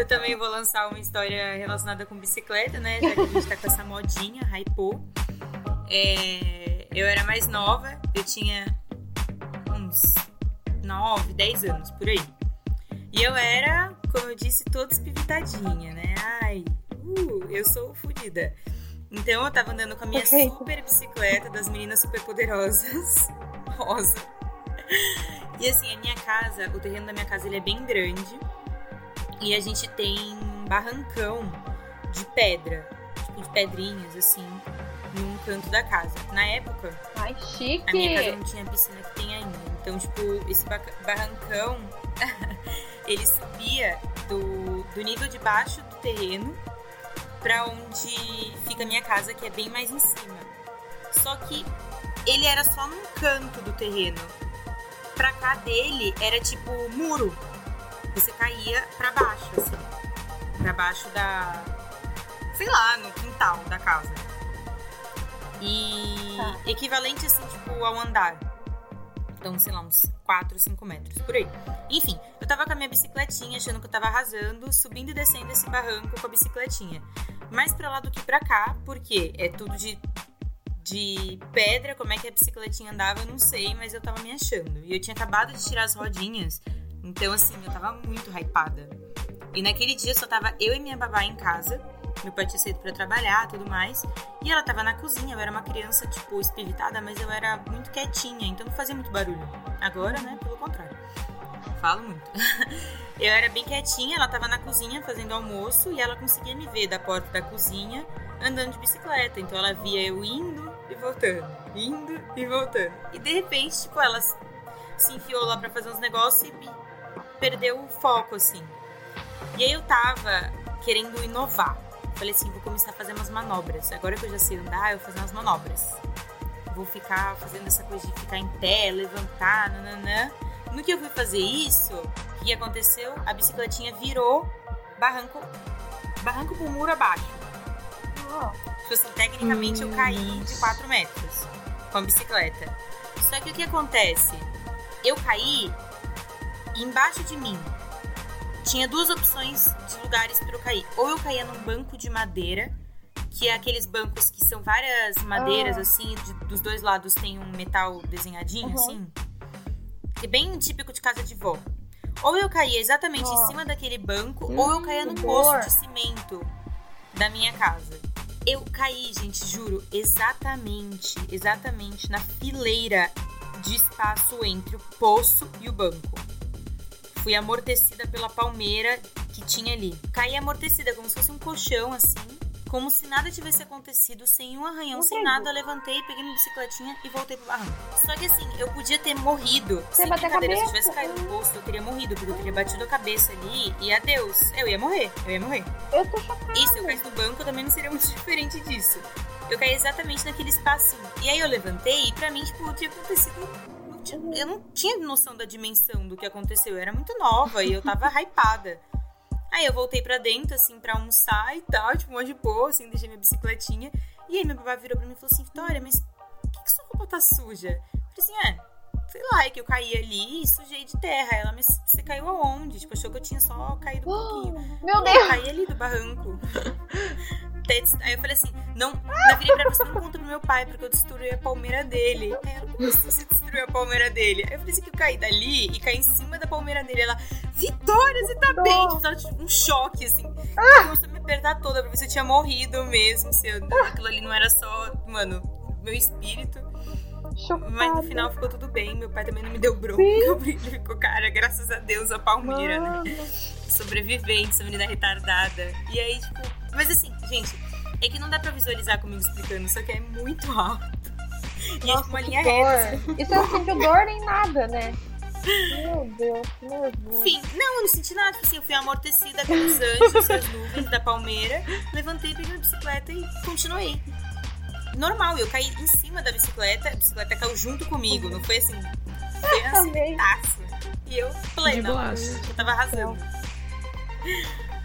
Eu também vou lançar uma história relacionada com bicicleta, né? Já que a gente tá com essa modinha, hypou. É, eu era mais nova, eu tinha uns 9, 10 anos, por aí. E eu era, como eu disse, toda espivitadinha, né? Ai, uh, eu sou fodida. Então eu tava andando com a minha Perfeito. super bicicleta das meninas super poderosas, <laughs> rosa. E assim, a minha casa, o terreno da minha casa ele é bem grande. E a gente tem um barrancão de pedra, tipo de pedrinhas assim, num canto da casa. Na época, Ai, chique. a minha casa não tinha a piscina que tem ainda. Então, tipo, esse ba- barrancão, <laughs> ele subia do, do nível de baixo do terreno pra onde fica a minha casa, que é bem mais em cima. Só que ele era só num canto do terreno. Pra cá dele era tipo muro. Você caía pra baixo, assim. Pra baixo da. Sei lá, no quintal da casa. E Tá. equivalente, assim, tipo, ao andar. Então, sei lá, uns 4, 5 metros, por aí. Enfim, eu tava com a minha bicicletinha, achando que eu tava arrasando, subindo e descendo esse barranco com a bicicletinha. Mais pra lá do que pra cá, porque é tudo de, de pedra, como é que a bicicletinha andava, eu não sei, mas eu tava me achando. E eu tinha acabado de tirar as rodinhas, então assim, eu tava muito hypada. E naquele dia só tava eu e minha babá em casa. Meu pai tinha saído pra trabalhar tudo mais. E ela tava na cozinha. Eu era uma criança, tipo, espiritada, mas eu era muito quietinha, então não fazia muito barulho. Agora, né, pelo contrário. Falo muito. <laughs> eu era bem quietinha, ela tava na cozinha fazendo almoço e ela conseguia me ver da porta da cozinha andando de bicicleta. Então ela via eu indo e voltando, indo e voltando. E de repente, tipo, ela se- enfiou lá pra fazer uns negócios e perdeu o foco, assim. E aí eu tava querendo inovar. Falei assim, vou começar a fazer umas manobras. Agora que eu já sei andar, eu vou fazer umas manobras. Vou ficar fazendo essa coisa de ficar em pé, levantar, nananã. No que eu fui fazer isso, o que aconteceu? A bicicletinha virou barranco, barranco pro muro abaixo. Tipo assim, tecnicamente eu caí de 4 metros com a bicicleta. Só que o que acontece? Eu caí e embaixo de mim tinha duas opções de lugares para eu cair. Ou eu caía num banco de madeira, que é aqueles bancos que são várias madeiras Ah. assim, de- dos dois lados tem um metal desenhadinho Uhum. assim. Que é bem típico de casa de vó. Ou eu caía exatamente em Ó. cima daquele banco, ou eu caía no que poço de cimento da minha casa. Eu caí, gente, juro, exatamente, exatamente na fileira de espaço entre o poço e o banco. Fui amortecida pela palmeira que tinha ali. Caí amortecida, como se fosse um colchão, assim. Como se nada tivesse acontecido, sem um arranhão, sem nada. Levantei, peguei minha bicicletinha e voltei pro barranco. Só que assim, eu podia ter morrido. Você sem bateu a brincadeira, se eu cabeça. tivesse caído no poço, eu teria morrido, porque eu teria batido a cabeça ali e adeus. Eu ia morrer, eu ia morrer. eu tô chocada. E se eu caísse no banco, também não seria muito <laughs> diferente disso. Eu caí exatamente naquele espacinho. E aí eu levantei e pra mim, tipo, tinha acontecido. Tinha- Eu não tinha noção da dimensão do que aconteceu. Eu era muito nova e eu tava <laughs> hypada. Aí eu voltei pra dentro, assim, pra almoçar e tal, tipo, uma de boa, assim, deixei minha bicicletinha. E aí meu babá virou pra mim e falou assim: Vitória, mas por que, que sua roupa tá suja? Eu falei assim: é, sei lá, é que eu caí ali e sujei de terra. Ela, mas você caiu aonde? Tipo, achou que eu tinha só caído um pouquinho. Meu Eu Deus. caí ali do barranco. <laughs> Aí eu falei assim, não, eu virei pra você não conta pro meu pai, porque eu destruí a palmeira dele. Aí ela, como assim você destruiu a palmeira dele? Aí eu falei assim, que eu caí dali e caí em cima da palmeira dele. Ela, Vitória, você tá bem? Tipo, ela tipo, um choque, assim. Ela Começou a me apertar toda pra ver se eu tinha morrido mesmo, se eu, aquilo ali não era só, mano, meu espírito. Chocada. Mas no final ficou tudo bem, meu pai também não me deu bronca, <laughs> ele ficou, cara, graças a Deus, a palmeira, né? Mano. sobrevivente, essa menina retardada. E aí, tipo. Mas assim, gente, É que não dá pra visualizar comigo explicando, só que é muito alto. E é Nossa, tipo uma linha reta. E você não sentiu dor nem nada, né? Meu Deus, que nervoso. Enfim, não, eu não senti nada. Tipo assim, eu fui amortecida com os anjos, as nuvens da palmeira. Levantei, peguei a bicicleta e continuei. Normal, eu caí em cima da bicicleta, a bicicleta caiu junto comigo, não foi assim. Foi acertaço. E eu plena. Eu tava arrasando.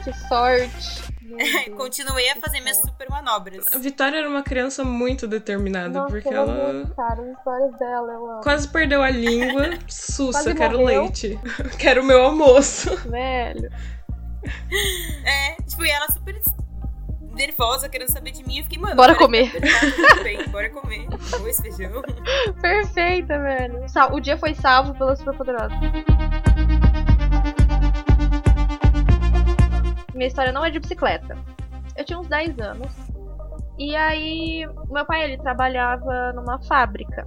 Que sorte. <laughs> Continuei a fazer minhas super manobras. A Vitória era uma criança muito determinada, Nossa, porque ela muito, cara, as histórias dela, eu amo. quase perdeu a língua. <laughs> Sussa, Quase quero morreu. leite. <laughs> quero meu almoço. Velho. É, tipo, e ela super nervosa, querendo saber de mim. Eu fiquei, mano. Bora comer. tá bem, bora comer. Arroz, feijão. <laughs> Perfeita, velho. O dia foi salvo pela Superpoderosa. Minha história não é de bicicleta. Eu tinha uns 10 anos. E aí, meu pai, ele trabalhava numa fábrica.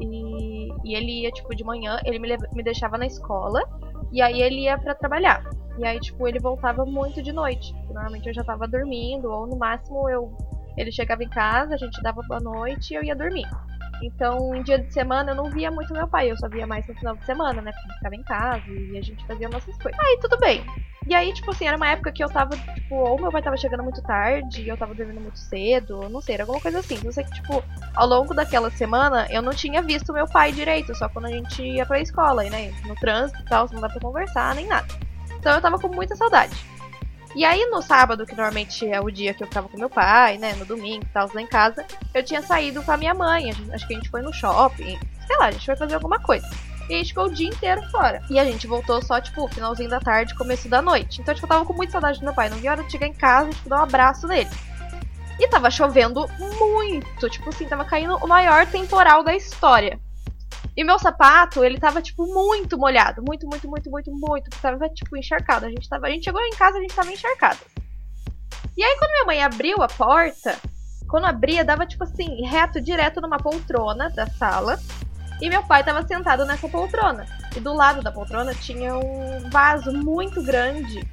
E, e ele ia, tipo, de manhã, ele me, me deixava na escola. E aí ele ia pra trabalhar. E aí, tipo, ele voltava muito de noite. Normalmente eu já tava dormindo, ou no máximo eu. Ele chegava em casa, a gente dava boa noite e eu ia dormir. Então, em dia de semana eu não via muito meu pai, eu só via mais no final de semana, né? Porque ficava em casa e a gente fazia nossas coisas. Aí tudo bem. E aí, tipo assim, era uma época que eu tava, tipo, ou meu pai tava chegando muito tarde, e eu tava dormindo muito cedo, não sei, era alguma coisa assim. Eu sei que, tipo, ao longo daquela semana eu não tinha visto meu pai direito, só quando a gente ia pra escola, e, né? No trânsito e tal, não dá pra conversar nem nada. Então eu tava com muita saudade. E aí no sábado, que normalmente é o dia que eu ficava com meu pai, né? No domingo e tal, lá em casa, eu tinha saído com a minha mãe. acho que a gente foi no shopping. Sei lá, a gente foi fazer alguma coisa. E a gente ficou o dia inteiro fora. E a gente voltou só, tipo, finalzinho da tarde, começo da noite. Então, tipo, eu tava com muita saudade do meu pai. Não vi a hora de chegar em casa e, tipo, dar um abraço nele. E tava chovendo muito. Tipo assim, tava caindo o maior temporal da história. E meu sapato, ele tava, tipo, muito molhado. Muito, muito, muito, muito, muito. Tava, tipo, encharcado. A gente, tava, a gente chegou em casa, a gente tava encharcado. E aí, quando minha mãe abriu a porta, quando abria, dava, tipo assim, reto, direto numa poltrona da sala. E meu pai tava sentado nessa poltrona. E do lado da poltrona tinha um vaso muito grande.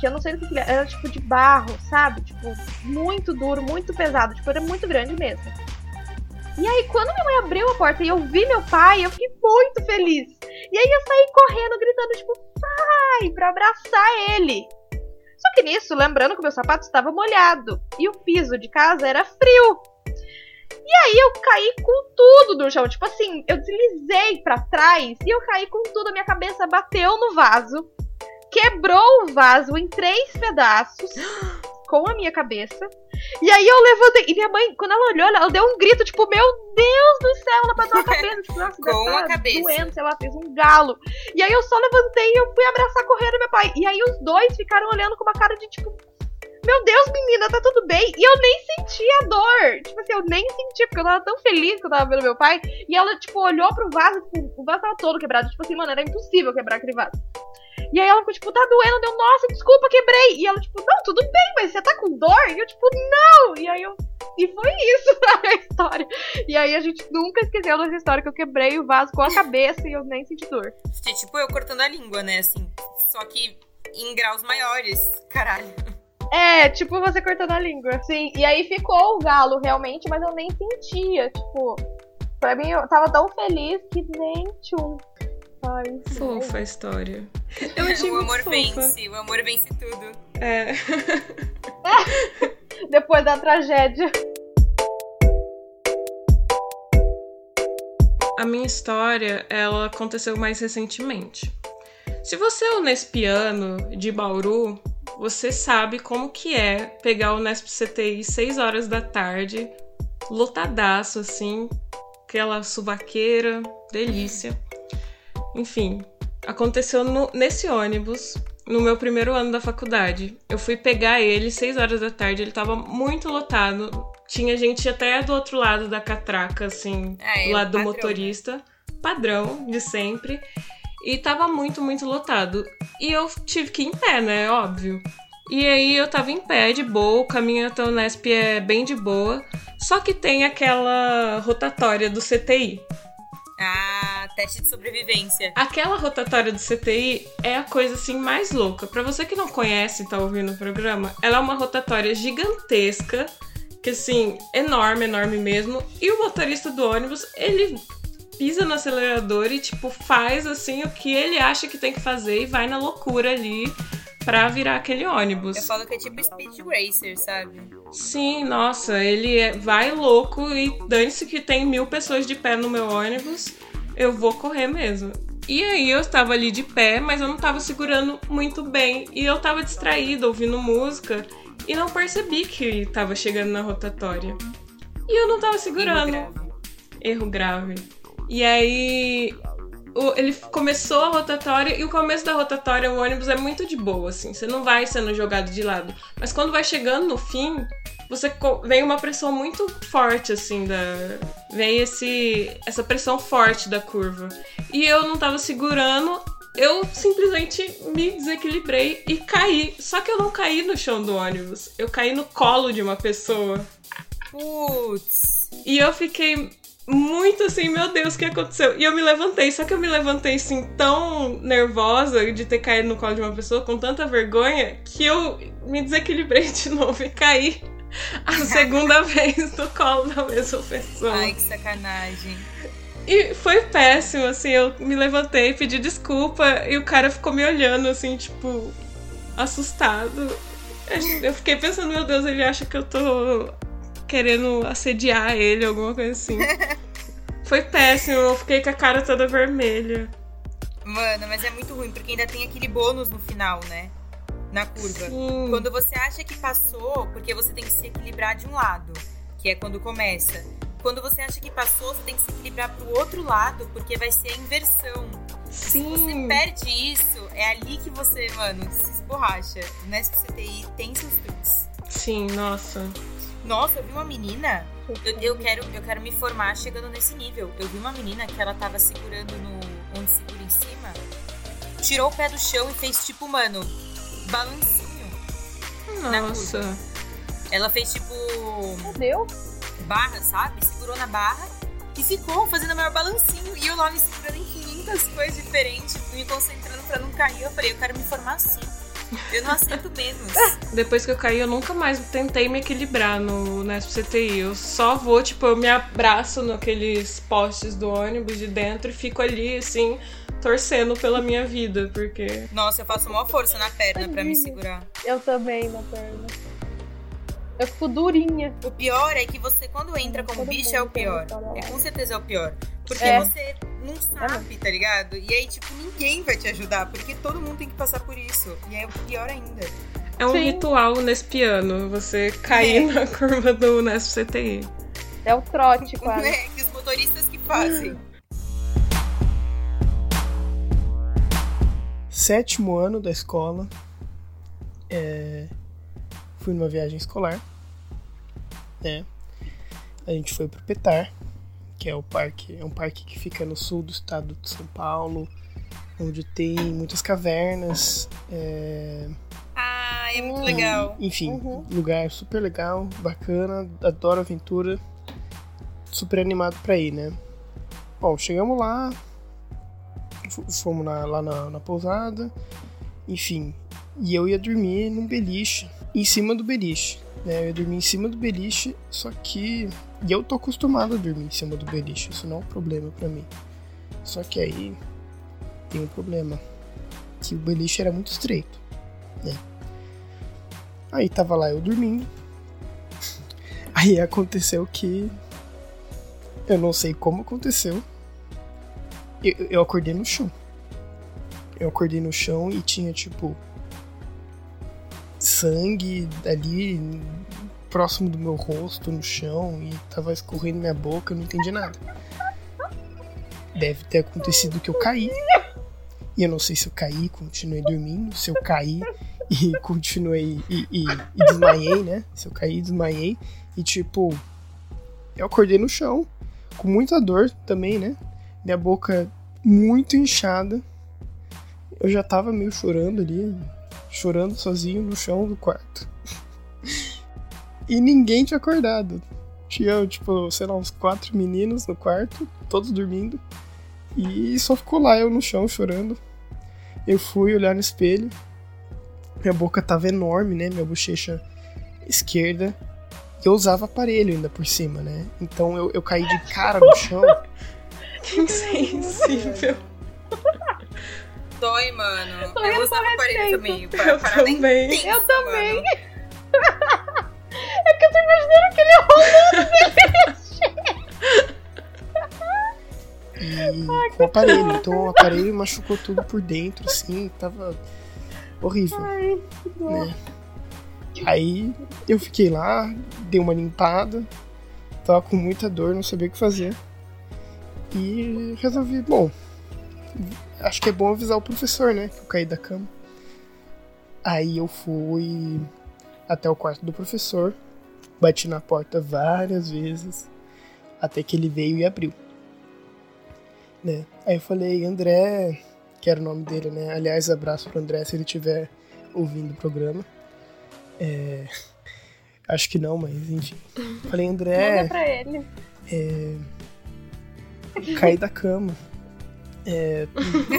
Que eu não sei do que. Era tipo de barro, sabe? Tipo, muito duro, muito pesado. Tipo, era muito grande mesmo. E aí, quando minha mãe abriu a porta e eu vi meu pai, eu fiquei muito feliz. E aí eu saí correndo, gritando, tipo, pai, pra abraçar ele. Só que nisso, lembrando que meu sapato estava molhado. E o piso de casa era frio. E aí eu caí com tudo no chão. Tipo assim, eu deslizei pra trás e eu caí com tudo. A minha cabeça bateu no vaso. Quebrou o vaso em três pedaços. <gasps> Com a minha cabeça. E aí eu levantei. E minha mãe, quando ela olhou, ela deu um grito, tipo, meu Deus do céu, ela bateu a cabeça. <laughs> Tipo, nossa, Com a tá cabeça. doendo, sei lá, fez um galo. E aí eu só levantei e eu fui abraçar correndo meu pai. E aí os dois ficaram olhando com uma cara de tipo. Meu Deus, menina, tá tudo bem? E eu nem senti a dor. Tipo assim, eu nem senti, porque eu tava tão feliz que eu tava vendo meu pai. E ela, tipo, olhou pro vaso, tipo, o vaso tava todo quebrado. Tipo assim, mano, era impossível quebrar aquele vaso. E aí ela ficou, tipo, tá doendo. Deu, nossa, desculpa, quebrei. E ela, tipo, não, tudo bem, mas você tá com dor? E eu, tipo, não. E aí eu. E foi isso <laughs> a história. E aí a gente nunca esqueceu dessa história que eu quebrei o vaso com a cabeça e eu nem senti dor. Tipo, eu cortando a língua, né? Assim. Só que em graus maiores. Caralho. É, tipo você cortando a língua. Sim, e aí ficou o galo realmente, mas eu nem sentia. Tipo, pra mim eu tava tão feliz que nem tchum. Ai. Fofa a história. <laughs> Eu achei o amor fofa. vence, o amor vence tudo. É. <laughs> Depois da tragédia. A minha história, ela aconteceu mais recentemente. Se você é o Nespiano de Bauru, você sabe como que é pegar o Nesp CTI 6 horas da tarde, lotadaço assim, aquela suvaqueira, delícia. Enfim, aconteceu no- nesse ônibus no meu primeiro ano da faculdade. Eu fui pegar ele 6 horas da tarde, ele tava muito lotado. Tinha gente até do outro lado da catraca, assim, É, do lado do padrão, motorista. Padrão de sempre. E tava muito, muito lotado. E eu tive que ir em pé, né? Óbvio. E aí eu tava em pé, de boa, o caminho até o Nesp é bem de boa. Só que tem aquela rotatória do CTI. Ah, Teste de sobrevivência. Aquela rotatória do CTI é a coisa assim mais louca. Para você que não conhece e tá ouvindo o programa, ela é uma rotatória gigantesca, que assim, enorme, enorme mesmo. E o motorista do ônibus, ele pisa no acelerador e tipo faz assim o que ele acha que tem que fazer e vai na loucura ali pra virar aquele ônibus. Eu falo que é tipo Speed Racer, sabe? Sim, nossa, ele é, vai louco e dane-se que tem mil pessoas de pé no meu ônibus, eu vou correr mesmo. E aí eu estava ali de pé, mas eu não estava segurando muito bem. E eu estava distraída, ouvindo música, e não percebi que estava chegando na rotatória. E eu não estava segurando. Erro grave. Erro grave. E aí o- ele começou a rotatória e o começo da rotatória, o ônibus é muito de boa, assim. Você não vai sendo jogado de lado. Mas quando vai chegando no fim, você vem uma pressão muito forte, assim, da. Vem esse, essa pressão forte da curva. E eu não tava segurando. Eu simplesmente me desequilibrei e caí. Só que eu não caí no chão do ônibus. Eu caí no colo de uma pessoa. Putz. E eu fiquei muito assim, meu Deus, o que aconteceu? E eu me levantei, só que eu me levantei assim, tão nervosa de ter caído no colo de uma pessoa, com tanta vergonha, que eu me desequilibrei de novo e caí a <laughs> segunda vez no colo da mesma pessoa. Ai, que sacanagem. E foi péssimo, assim, eu me levantei, pedi desculpa, e o cara ficou me olhando, assim, tipo, assustado. Eu fiquei pensando, meu Deus, ele acha que eu tô querendo assediar ele, alguma coisa assim. Foi péssimo, eu fiquei com a cara toda vermelha. Mano, mas é muito ruim, porque ainda tem aquele bônus no final, né? Na curva. Sim. Quando você acha que passou, porque você tem que se equilibrar de um lado, que é quando começa. Quando você acha que passou, você tem que se equilibrar pro outro lado, porque vai ser a inversão. Se você Sim. perde isso, é ali que você, mano, se esborracha. O Nesp CTI tem seus truques. Sim, nossa. Nossa, eu vi uma menina. Eu, eu quero, eu quero me formar chegando nesse nível. Eu vi uma menina que ela tava segurando no. onde segura em cima. Tirou o pé do chão e fez tipo, mano, balancinho. Na Nossa. Ela fez tipo. Meu barra, sabe? Segurou na barra e ficou fazendo o maior balancinho. E eu lá me segurando em 500 coisas diferentes, me concentrando pra não cair. Eu falei, eu quero me formar assim. Eu não aceito menos. <laughs> Depois que eu caí, eu nunca mais tentei me equilibrar no, no SPTI. Eu só vou, tipo, eu me abraço naqueles postes do ônibus de dentro e fico ali, assim, torcendo pela minha vida, porque. Nossa, eu faço maior força na perna pra me segurar. Eu também na perna. Eu fico durinha. O pior é que você, quando entra como Todo bicho, é o pior. É com certeza é o pior. Porque É. você não sabe, tá ligado? E aí, tipo, ninguém vai te ajudar, porque todo mundo tem que passar por isso. E é pior ainda. É um Sim. ritual nesse piano, você cair É. na <laughs> curva do Nesp CTI. É o trote, <laughs> quase. É que os motoristas que fazem. Sétimo ano da escola. é, fui numa viagem escolar. Né? A gente foi pro Petar, que é o parque, é um parque que fica no sul do estado de São Paulo, onde tem muitas cavernas. é, Ah, é muito legal. Enfim, Uhum. lugar super legal, bacana, adoro aventura. Super animado pra ir, né? Bom, chegamos lá, fomos na- lá na, na pousada, enfim. E eu ia dormir num beliche, em cima do beliche. Né? Eu ia dormir em cima do beliche, só que. E eu tô acostumado a dormir em cima do beliche, isso não é um problema pra mim. Só que aí tem um problema. Que o beliche era muito estreito. Né? Aí tava lá eu dormindo. <laughs> Aí aconteceu que. Eu não sei como aconteceu. Eu, eu acordei no chão. Eu acordei no chão e tinha tipo. Sangue ali próximo do meu rosto no chão e tava escorrendo minha boca, eu não entendi nada. Deve ter acontecido que eu caí. E eu não sei se eu caí, continuei dormindo, se eu caí e <laughs> continuei e, e, e desmaiei, né? Se eu caí, desmaiei. E tipo, eu acordei no chão, com muita dor também, né? Minha boca muito inchada. Eu já tava meio chorando ali, chorando sozinho no chão do quarto. e ninguém tinha acordado. Tinha, tipo, sei lá, uns quatro meninos no quarto, todos dormindo. E só ficou lá eu no chão chorando. Eu fui olhar no espelho. Minha boca tava enorme, né? Minha bochecha esquerda. Eu usava aparelho ainda por cima, né? Então eu, eu caí de cara no chão. <laughs> que insensível. Dói, mano. Eu, eu usava aparelho também. Eu também. Eu também. <laughs> é que eu tô imaginando aquele rolando E com o aparelho. Então o aparelho machucou tudo por dentro, assim, tava horrível. Ai, né? Aí eu fiquei lá, dei uma limpada, tava com muita dor, não sabia o que fazer. E resolvi, bom, acho que é bom avisar o professor, né? Que eu caí da cama. Aí eu fui até o quarto do professor, bati na porta várias vezes, até que ele veio e abriu. Né? Aí eu falei, André, que era o nome dele, né? Aliás, abraço pro André se ele estiver ouvindo o programa. É... Acho que não, mas enfim. Falei, André. Manda pra ele. É... Caí da cama. É...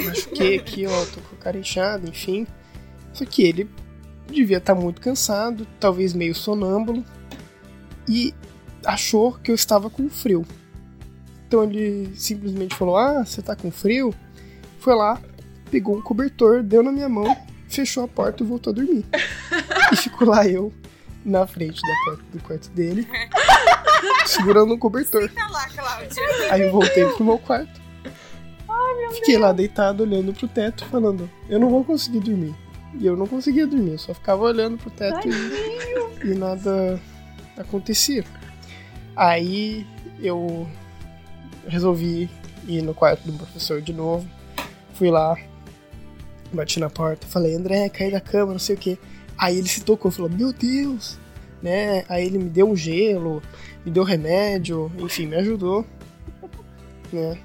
Machuquei aqui, ó, tô com a cara inchada, enfim. Só que ele devia estar tá muito cansado, talvez meio sonâmbulo, e achou que eu estava com frio. Então ele simplesmente falou: Ah, você tá com frio? Foi lá, pegou um cobertor, deu na minha mão, fechou a porta e voltou a dormir. e ficou lá eu, na frente da porta do quarto dele, segurando um cobertor. Lá. Aí eu voltei pro meu quarto. Meu Fiquei Deus. lá deitado, olhando pro teto, falando: Eu não vou conseguir dormir. E eu não conseguia dormir, eu só ficava olhando pro teto e, e nada acontecia. Aí eu resolvi ir no quarto do professor de novo. Fui lá, bati na porta, falei, André, caí da cama, não sei o que. Aí ele se tocou, falou, meu Deus, né? Aí ele me deu um gelo, me deu remédio, enfim, me ajudou, né?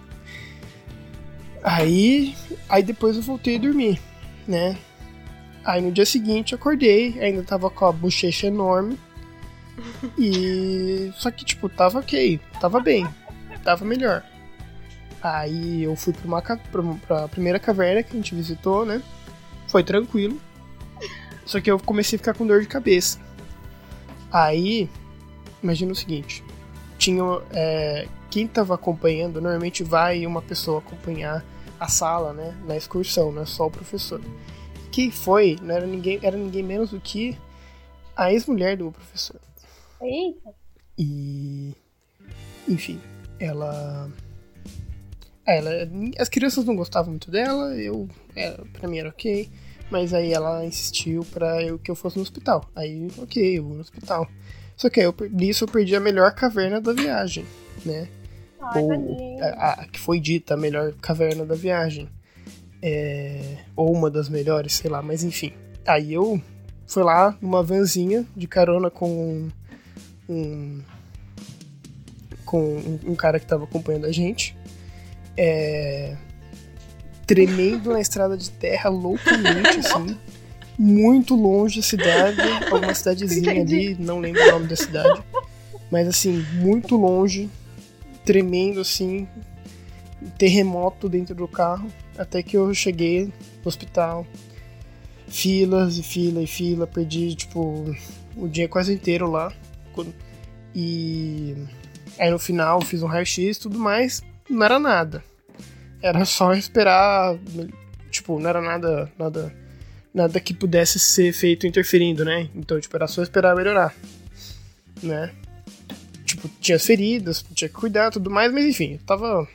Aí, aí depois eu voltei a dormir, né? Aí no dia seguinte eu acordei, ainda tava com a bochecha enorme. <laughs> E. Só que, tipo, tava ok, tava bem, tava melhor. Aí eu fui pra, uma, pra, pra primeira caverna que a gente visitou, né? Foi tranquilo. Só que eu comecei a ficar com dor de cabeça. Aí, imagina o seguinte: tinha. é, quem tava acompanhando, normalmente vai uma pessoa acompanhar a sala, né? Na excursão, não é só o professor. Quem foi, não era ninguém, era ninguém menos do que a ex-mulher do professor. Eita. E. Enfim, ela. ela. As crianças não gostavam muito dela, eu. É, pra mim era ok. Mas aí ela insistiu pra eu, que eu fosse no hospital. Aí, ok, eu vou no hospital. Só que aí eu, nisso eu perdi a melhor caverna da viagem, né? Ai, ou a, a que foi dita a melhor caverna da viagem. É, ou uma das melhores, sei lá, mas enfim. Aí eu fui lá numa vanzinha de carona com um. com um, um cara que tava acompanhando a gente. É, tremendo na estrada de terra loucamente, assim. Muito longe da cidade, alguma cidadezinha Entendi. ali, não lembro o nome da cidade. Mas assim, muito longe, tremendo assim, terremoto dentro do carro, até que eu cheguei no hospital. Filas e fila e fila, perdi tipo o dia quase inteiro lá. E aí no final fiz um raio-x e tudo mais, não era nada. Era só esperar, tipo, não era nada, nada, nada que pudesse ser feito interferindo, né? Então, tipo, era só esperar melhorar, né? Tipo, tinha as feridas, tinha que cuidar, tudo mais, mas enfim, eu tava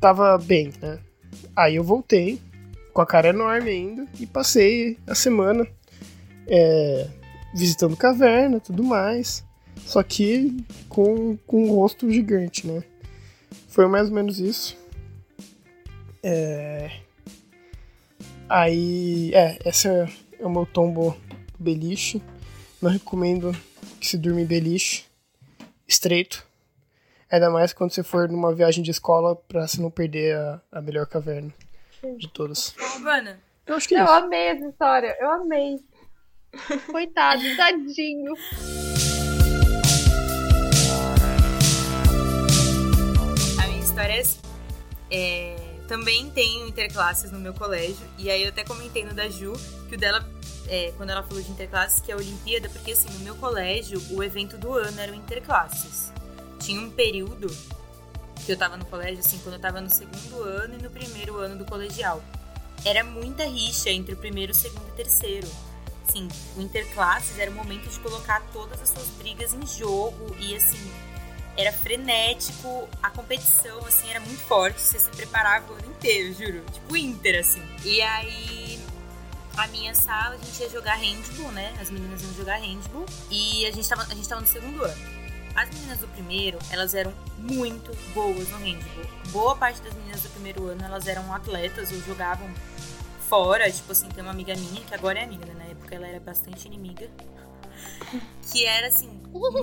tava bem, né? Aí eu voltei com a cara enorme ainda e passei a semana é, visitando caverna, tudo mais, só que com, com um rosto gigante, né? Foi mais ou menos isso. É... Aí, é, esse é, o meu tombo beliche. Não recomendo que se durma em beliche estreito. Ainda mais quando você for numa viagem de escola pra você não perder a, a melhor caverna de todas. Mano, Eu acho que é Eu isso. amei essa história, eu amei. <laughs> Coitado, tadinho. a minha história é assim. é, também tenho interclasses no meu colégio. E aí eu até comentei no da Ju que o dela, é, quando ela falou de interclasses, que é a Olimpíada, porque assim, no meu colégio, o evento do ano era o interclasses. Tinha um período que eu tava no colégio, assim, quando eu tava no segundo ano e no primeiro ano do colegial. Era muita rixa entre o primeiro, segundo e terceiro. Assim, o interclasses era o momento de colocar todas as suas brigas em jogo e, assim, era frenético, a competição, assim, era muito forte, você se preparava o ano inteiro, juro. Tipo, Inter, assim. E aí, a minha sala, a gente ia jogar handball, né? As meninas iam jogar handball. E a gente tava, a gente tava no segundo ano. As meninas do primeiro, elas eram muito boas no handball. Boa parte das meninas do primeiro ano, elas eram atletas ou jogavam fora. Tipo assim, tem uma amiga minha, que agora é amiga, né? Na época ela era bastante inimiga. Que era, assim,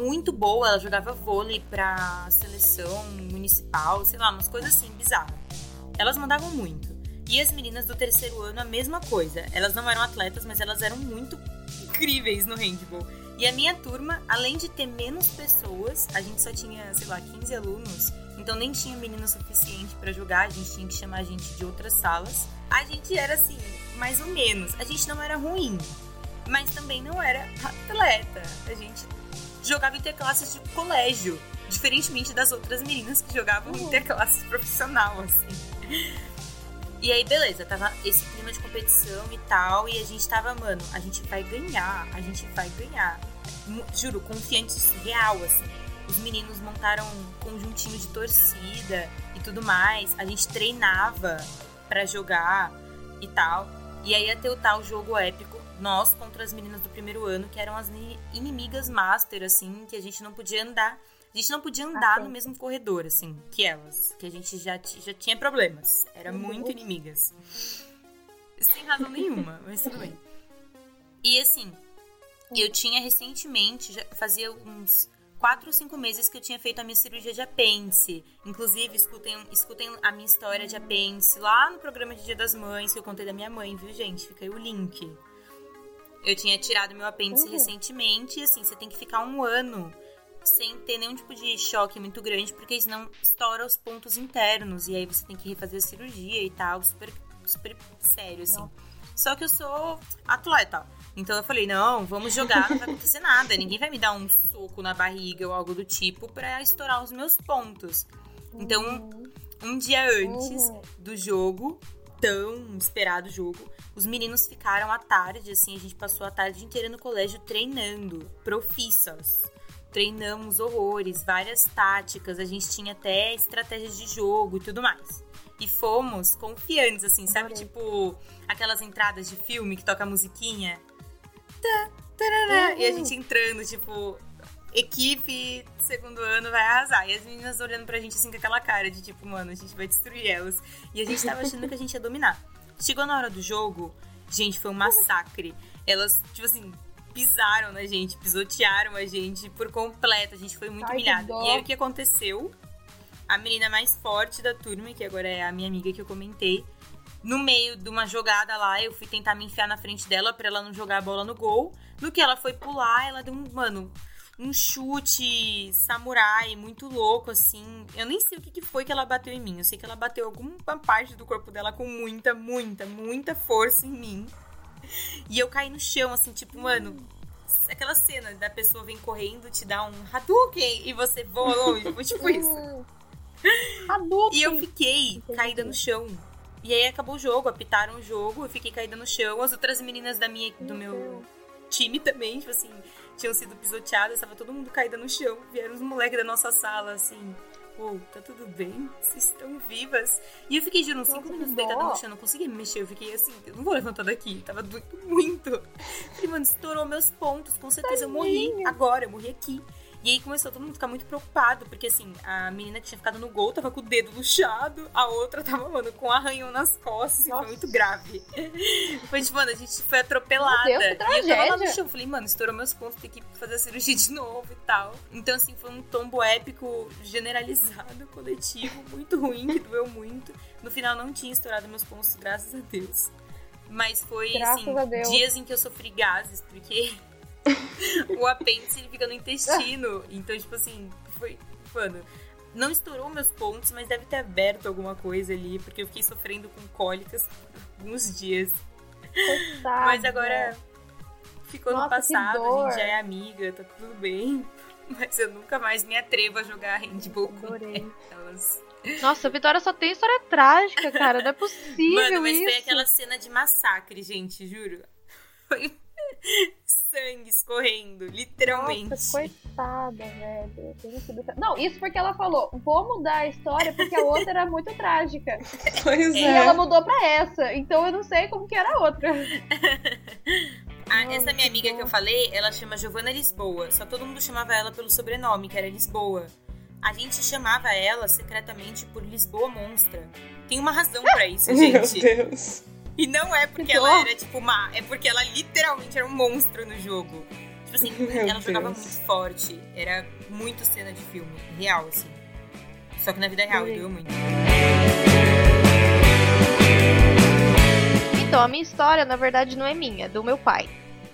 muito boa. Ela jogava vôlei pra seleção municipal, sei lá, umas coisas assim, bizarras. Elas mandavam muito. E as meninas do terceiro ano, a mesma coisa. Elas não eram atletas, mas elas eram muito incríveis no handball. E a minha turma, além de ter menos pessoas, a gente só tinha, sei lá, 15 alunos, então nem tinha menino suficiente para jogar, a gente tinha que chamar gente de outras salas. A gente era assim, mais ou menos. A gente não era ruim, mas também não era atleta. A gente jogava interclasses de colégio, diferentemente das outras meninas que jogavam uhum. interclasses profissional, assim. E aí, beleza, tava esse clima de competição e tal, e a gente tava, mano, a gente vai ganhar, a gente vai ganhar. Juro, confiante real, assim. Os meninos montaram um conjuntinho de torcida e tudo mais. A gente treinava para jogar e tal. E aí ia ter o tal jogo épico, nós contra as meninas do primeiro ano, que eram as inimigas master, assim, que a gente não podia andar a gente não podia andar ah, no mesmo corredor, assim, que elas. Que a gente já, já tinha problemas. Era uhum. muito inimigas. Sem razão nenhuma, <laughs> mas tudo bem. E assim, eu tinha recentemente, já fazia uns 4 ou 5 meses que eu tinha feito a minha cirurgia de apêndice. Inclusive, escutem, escutem a minha história de apêndice lá no programa de Dia das Mães, que eu contei da minha mãe, viu, gente? Fica aí o link. Eu tinha tirado meu apêndice uhum. recentemente e assim, você tem que ficar um ano sem ter nenhum tipo de choque muito grande, porque senão estoura os pontos internos e aí você tem que refazer a cirurgia e tal, super, super sério, assim. Não. Só que eu sou atleta. Então eu falei, não, vamos jogar, não vai acontecer nada. Ninguém vai me dar um soco na barriga ou algo do tipo para estourar os meus pontos. Então, uhum. um dia antes uhum. do jogo, tão esperado jogo, os meninos ficaram à tarde, assim, a gente passou a tarde inteira no colégio treinando, profissas treinamos horrores, várias táticas, a gente tinha até estratégias de jogo e tudo mais. E fomos confiantes, assim, sabe? Tipo, aquelas entradas de filme que toca a musiquinha. Tá, tarará, uhum. E a gente entrando, tipo, equipe segundo ano vai arrasar. E as meninas olhando pra gente assim com aquela cara de tipo, mano, a gente vai destruir elas. E a gente tava achando que a gente ia dominar. Chegou na hora do jogo, gente, foi um massacre. Elas, tipo assim, pisaram na gente, pisotearam a gente por completo. A gente foi muito Ai, humilhada. E aí o que aconteceu? A menina mais forte da turma, que agora é a minha amiga que eu comentei, no meio de uma jogada lá, eu fui tentar me enfiar na frente dela para ela não jogar a bola no gol. No que ela foi pular, ela deu um, mano, um chute samurai muito louco, assim. Eu nem sei o que, que foi que ela bateu em mim. Eu sei que ela bateu alguma parte do corpo dela com muita, muita, muita força em mim. E eu caí no chão, assim, tipo, mano, aquela cena da pessoa vem correndo, te dá um Hadouken e você voa longe. Tipo <laughs> isso. Hadouken. E eu fiquei caída no chão. E aí acabou o jogo, apitaram o jogo, eu fiquei caída no chão. As outras meninas da minha, do meu time também, tipo assim, tinham sido pisoteadas, tava todo mundo caída no chão. Vieram os moleques da nossa sala, assim, pô, tá tudo bem? Vocês estão vivas? E eu fiquei, juro, uns 5 minutos deitada no chão, não conseguia me mexer. Eu fiquei assim, eu não vou levantar daqui. Tava doendo muito. Falei, mano, estourou meus pontos. Com certeza Tadinha. eu morri agora, eu morri aqui. E aí começou todo mundo a ficar muito preocupado, porque assim, a menina que tinha ficado no gol tava com o dedo luxado, a outra tava, mano, com um arranhão nas costas, e foi muito grave. <laughs> foi tipo, mano, a gente foi atropelada. Deus, e eu tava lá no chão, falei, mano, estourou meus pontos, tem que fazer a cirurgia de novo e tal. Então, assim, foi um tombo épico generalizado, <laughs> coletivo, muito ruim, que doeu muito. No final não tinha estourado meus pontos, graças a Deus. Mas foi, graças assim, dias em que eu sofri gases, porque o apêndice ele fica no intestino. Então, tipo assim, foi. Mano, não estourou meus pontos, mas deve ter aberto alguma coisa ali, porque eu fiquei sofrendo com cólicas por alguns dias. Coitada. Mas agora ficou Nossa, no passado, a gente já é amiga, tá tudo bem. <laughs> Mas eu nunca mais me atrevo a jogar handball com Adorei. elas. Nossa, a Vitória só tem história trágica, cara. Não é <laughs> possível Mano, mas isso. foi aquela cena de massacre, gente, juro. Foi sangue escorrendo, literalmente. Nossa, coitada, velho. Não, isso porque ela falou, vou mudar a história porque a outra era muito trágica. <laughs> Pois E é. ela mudou pra essa. Então eu não sei como que era a outra. <laughs> Ah, Nossa, essa minha amiga que eu falei, ela chama Giovana Lisboa. Só todo mundo chamava ela pelo sobrenome, que era Lisboa. A gente chamava ela secretamente por Lisboa Monstra. Tem uma razão pra isso, <laughs> Meu gente. Deus. E não é porque Que ela era, tipo, má. É porque ela literalmente era um monstro no jogo. Tipo assim, <laughs> Meu ela jogava Deus. muito forte. Era muito cena de filme. Real, assim. Só que na vida real, doeu muito. Então, a minha história, na verdade, não é minha, é do meu pai.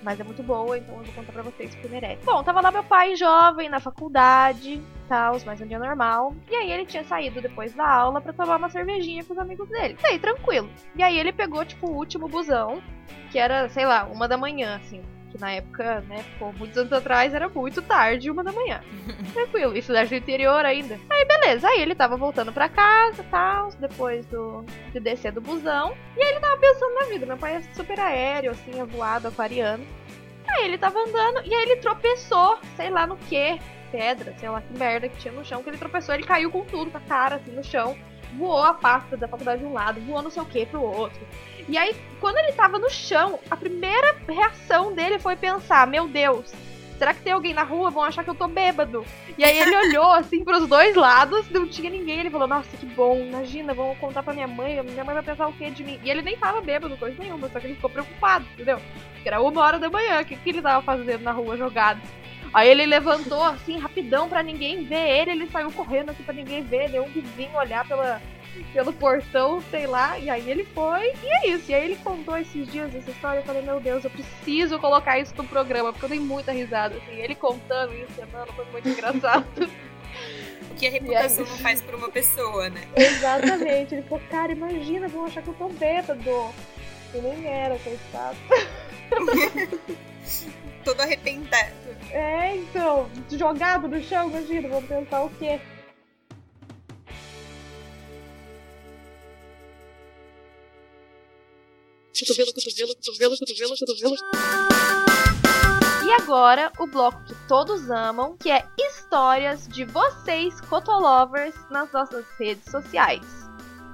Mas é muito boa, então eu vou contar pra vocês porque merece. Bom, tava lá meu pai jovem, na faculdade, tal, mais um dia normal. E aí ele tinha saído depois da aula pra tomar uma cervejinha com os amigos dele. Aí, tranquilo. E aí ele pegou, tipo, o último busão, que era, sei lá, uma da manhã, assim. Que na época, né, pô, muitos anos atrás era muito tarde, uma da manhã. <laughs> Tranquilo, isso do interior ainda. Aí beleza, aí ele tava voltando pra casa, tal, depois do, de descer do busão. E aí ele tava pensando na vida. Meu pai é super aéreo, assim, é voado, aquariano. Aí ele tava andando e aí ele tropeçou, sei lá no que, pedra, sei lá que merda que tinha no chão, que ele tropeçou, ele caiu com tudo, com a cara assim no chão, voou a pasta da faculdade de um lado, voou não sei o que pro outro. E aí, quando ele tava no chão, a primeira reação dele foi pensar: Meu Deus, será que tem alguém na rua? Vão achar que eu tô bêbado. E aí ele <laughs> olhou assim pros dois lados, não tinha ninguém. Ele falou: Nossa, que bom, imagina, vão contar pra minha mãe, minha mãe vai pensar o que de mim? E ele nem tava bêbado, coisa nenhuma, só que ele ficou preocupado, entendeu? Porque era uma hora da manhã, o que, que ele tava fazendo na rua jogado? Aí ele levantou assim, rapidão, pra ninguém ver ele, ele saiu correndo assim pra ninguém ver, deu um vizinho olhar pela, pelo portão, sei lá, e aí ele foi, e é isso. E aí ele contou esses dias essa história, eu falei, meu Deus, eu preciso colocar isso no programa, porque eu dei muita risada, assim, ele contando isso semana foi muito engraçado. <laughs> O que a reputação não faz por uma pessoa, né? Exatamente, ele falou, cara, imagina, vão achar que eu tô bêbado. E nem era, coitado. <laughs> Todo arrependido. É, então, jogado no chão, imagina, vão pensar o quê? Cotovelo, cotovelo, cotovelo, cotovelo, cotovelo. E agora, o bloco que todos amam, que é histórias de vocês, Cotolovers, nas nossas redes sociais.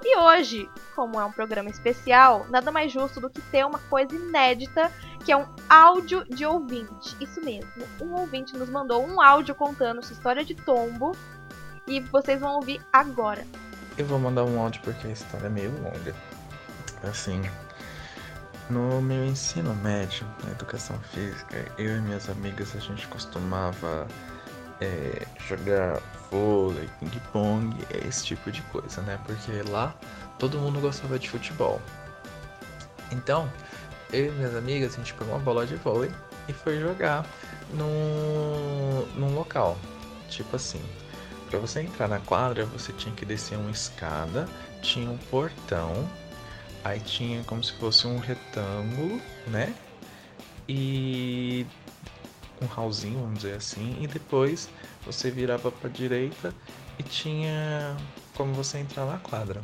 E hoje, como é um programa especial, nada mais justo do que ter uma coisa inédita, que é um áudio de ouvinte. Isso mesmo, um ouvinte nos mandou um áudio contando sua história de tombo, e vocês vão ouvir agora. Eu vou mandar um áudio porque a história é meio longa. Assim, no meu ensino médio, na educação física, eu e minhas amigas a gente costumava é, jogar vôlei, ping-pong, esse tipo de coisa, né? Porque lá todo mundo gostava de futebol. Então, eu e minhas amigas a gente pegou uma bola de vôlei e foi jogar num, num local. Tipo assim, Pra você entrar na quadra, você tinha que descer uma escada, tinha um portão, aí tinha como se fosse um retângulo, né? E um hallzinho, vamos dizer assim, e depois você virava pra direita e tinha como você entrar na quadra.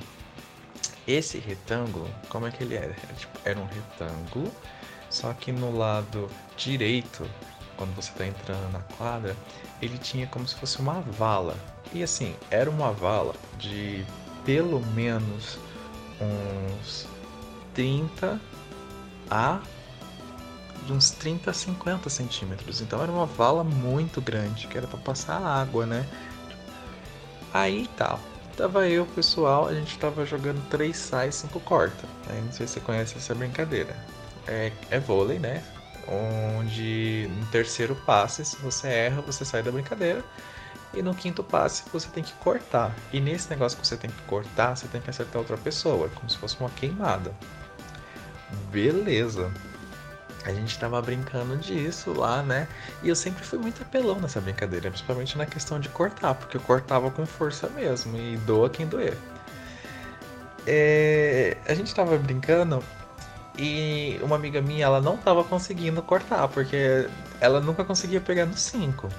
Esse retângulo, como é que ele era? Era, tipo, era um retângulo, só que no lado direito, quando você tá entrando na quadra, ele tinha como se fosse uma vala. E assim, era uma vala de pelo menos uns 30 a de uns 30 a 50 centímetros. Então era uma vala muito grande, que era para passar água, né? Aí tá. Tava eu, pessoal, a gente tava jogando 3 sai, 5 corta. Aí não sei se você conhece essa brincadeira. É, é vôlei, né? Onde no terceiro passe, se você erra, você sai da brincadeira. E no quinto passe você tem que cortar. E nesse negócio que você tem que cortar, você tem que acertar outra pessoa, como se fosse uma queimada. Beleza. a gente tava brincando disso lá, né? E eu sempre fui muito apelão nessa brincadeira, principalmente na questão de cortar, porque eu cortava com força mesmo e doa quem doer. É, a gente tava brincando e uma amiga minha, ela não tava conseguindo cortar, porque ela nunca conseguia pegar no 5.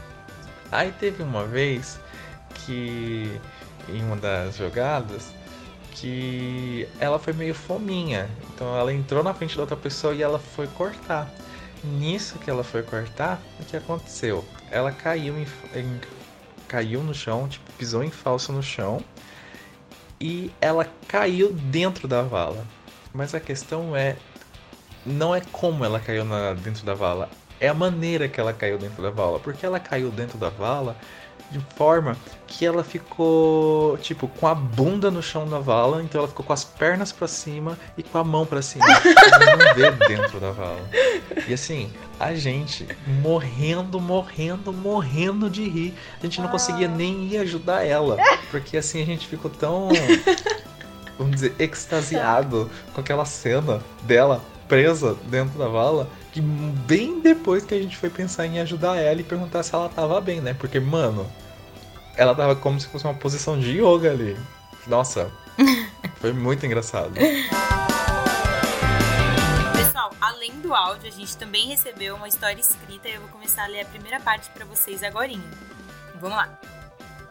Aí teve uma vez que em uma das jogadas que ela foi meio fominha. Então ela entrou na frente da outra pessoa e ela foi cortar. Nisso que ela foi cortar, o que aconteceu? Ela caiu em, em, caiu no chão, tipo, pisou em falso no chão e ela caiu dentro da vala. Mas a questão é não é como ela caiu na, dentro da vala, é a maneira que ela caiu dentro da vala, porque ela caiu dentro da vala de forma que ela ficou, tipo, com a bunda no chão da vala, então ela ficou com as pernas para cima e com a mão para cima. <laughs> Ela não vê dentro da vala. E assim, a gente morrendo, morrendo, morrendo de rir. A gente não conseguia nem ir ajudar ela, porque assim a gente ficou tão vamos dizer, extasiado com aquela cena dela presa dentro da vala que bem depois que a gente foi pensar em ajudar ela e perguntar se ela tava bem, né? Porque, mano, ela tava como se fosse uma posição de yoga ali. Nossa, <laughs> foi muito engraçado. Pessoal, além do áudio, a gente também recebeu uma história escrita e eu vou começar a ler a primeira parte para vocês agora. Vamos lá.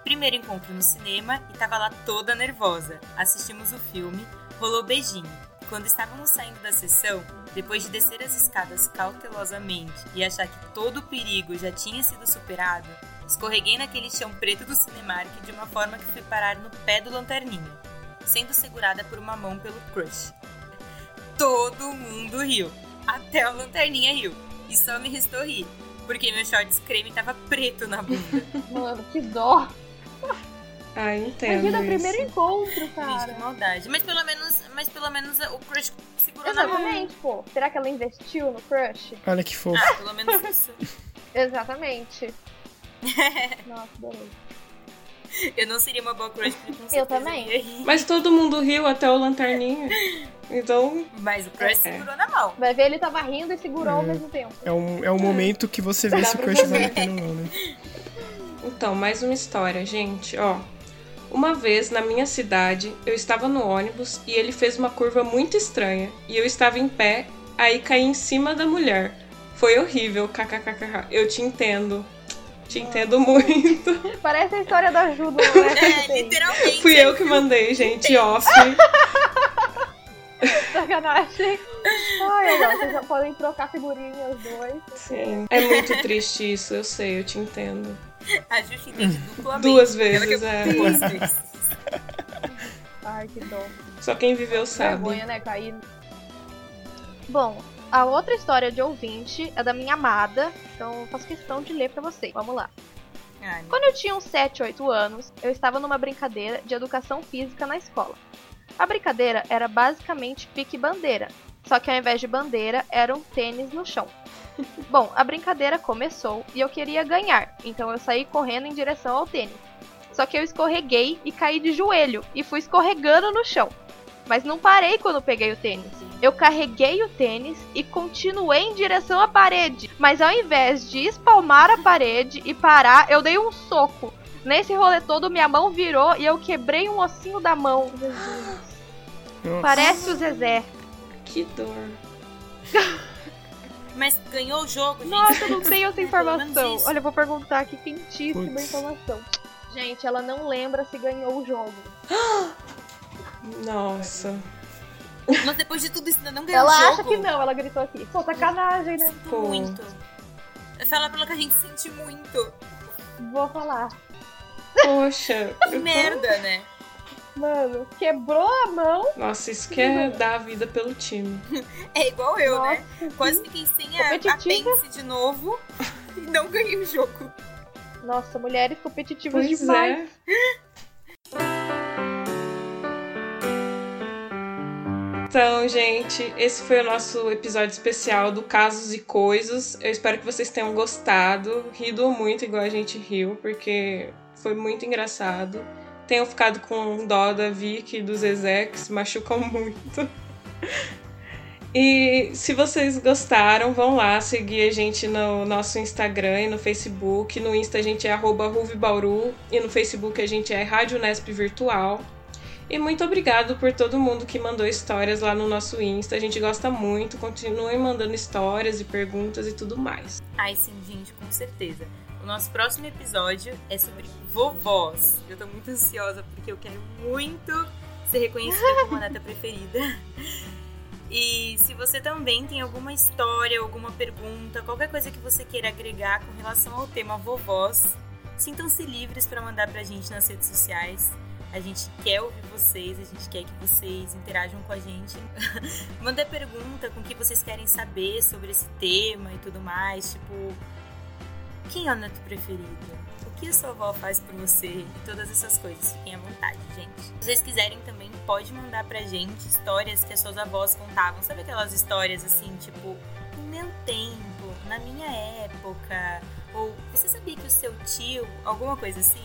Primeiro encontro no cinema e tava lá toda nervosa. Assistimos o filme, rolou beijinho. Quando estávamos saindo da sessão, depois de descer as escadas cautelosamente e achar que todo o perigo já tinha sido superado, escorreguei naquele chão preto do Cinemark de uma forma que fui parar no pé do lanterninho, sendo segurada por uma mão pelo crush. Todo mundo riu, até o lanterninha riu, e só me restou rir, porque meu shorts creme tava preto na bunda. <laughs> Mano, que dó. Ah, entendo. Imagina o primeiro encontro, Gente, cara. que maldade. Mas pelo menos, mas pelo menos o crush segurou na mão. Exatamente, pô. Será que ela investiu no crush? Olha que fofo. Ah, pelo menos isso. <laughs> Exatamente. <laughs> Nossa, adorei. Eu não seria uma boa crush com Eu também. Mas todo mundo riu até o lanterninha. Então, Mas o crush É. segurou na mão. Vai ver, ele tava rindo e segurou ao mesmo tempo. É um, é um momento que você vê Dá se o crush vale a pena ou não, né? <laughs> Então, mais uma história, gente. Ó, uma vez na minha cidade, eu estava no ônibus e ele fez uma curva muito estranha. E eu estava em pé, aí caí em cima da mulher. Foi horrível, kkkk. Eu te entendo. Te entendo muito. <laughs> Parece a história da Ju do né? É, literalmente. Fui eu que mandei, gente, off. <laughs> Sacanagem. Ai, olha, vocês já podem trocar figurinhas os dois. Sim. É muito triste isso, eu sei, eu te entendo. <laughs> A Justi entende duplamente. Duas Ela vezes, que- é. Duas vezes. Ai, que dó. Só quem viveu sabe. Vergonha, né? Cair. Bom, a outra história de ouvinte é da minha amada, então eu faço questão de ler pra vocês. Vamos lá. Ai, Quando eu tinha uns 7, 8 anos, eu estava numa brincadeira de educação física na escola. A brincadeira era basicamente pique bandeira, só que ao invés de bandeira, era um tênis no chão. <laughs> Bom, a brincadeira começou e eu queria ganhar, então eu saí correndo em direção ao tênis. Só que eu escorreguei e caí de joelho e fui escorregando no chão. Mas não parei quando peguei o tênis. Eu carreguei o tênis e continuei em direção à parede. Mas ao invés de espalmar a parede e parar, eu dei um soco. Nesse rolê todo, minha mão virou e eu quebrei um ossinho da mão. Jesus. Parece o Zezé. Que dor. <laughs> Mas ganhou o jogo, gente. Nossa, eu não tenho <laughs> essa informação. Olha, eu vou perguntar aqui, quentíssima Putz. informação. Gente, ela não lembra se ganhou o jogo. Nossa. Mas depois de tudo isso ainda não ganhou Ela o jogo. acha que não, ela gritou aqui. Pô, sacanagem, né? Sinto muito. Fala pelo que a gente sente muito. Vou falar. Poxa. Que merda, né? Mano, quebrou a mão. Nossa, isso que é dar a vida pelo time. É igual eu, né? Nossa, Quase fiquei sem a Competitiva. apêndice de novo <laughs> e não ganhei o jogo. Nossa, mulheres competitivas Pois demais. é. Então, gente, esse foi o nosso episódio especial do Casos e Coisas. Eu espero que vocês tenham gostado, rido muito igual a gente riu, porque foi muito engraçado. Tenham ficado com dó da Vicky e do Zezé, que se machucam <laughs> muito. E se vocês gostaram, vão lá seguir a gente no nosso Instagram e no Facebook. No Insta a gente é Ruvibauru e no Facebook a gente é Rádio Nesp Virtual. E muito obrigado por todo mundo que mandou histórias lá no nosso Insta. A gente gosta muito. Continuem mandando histórias e perguntas e tudo mais. Ai, sim, gente, com certeza. Nosso próximo episódio é sobre vovós. Eu tô muito ansiosa porque eu quero muito ser reconhecida como a neta preferida. E se você também tem alguma história, alguma pergunta, qualquer coisa que você queira agregar com relação ao tema vovós, sintam-se livres para mandar pra gente nas redes sociais. A gente quer ouvir vocês, a gente quer que vocês interajam com a gente. <laughs> Manda pergunta com o que vocês querem saber sobre esse tema e tudo mais. Tipo, quem é o neto preferido? O que a sua avó faz por você? E todas essas coisas. Fiquem à vontade, gente. Se vocês quiserem também, pode mandar pra gente histórias que as suas avós contavam. Sabe aquelas histórias assim, tipo, no meu tempo, na minha época? Ou você sabia que o seu tio, alguma coisa assim,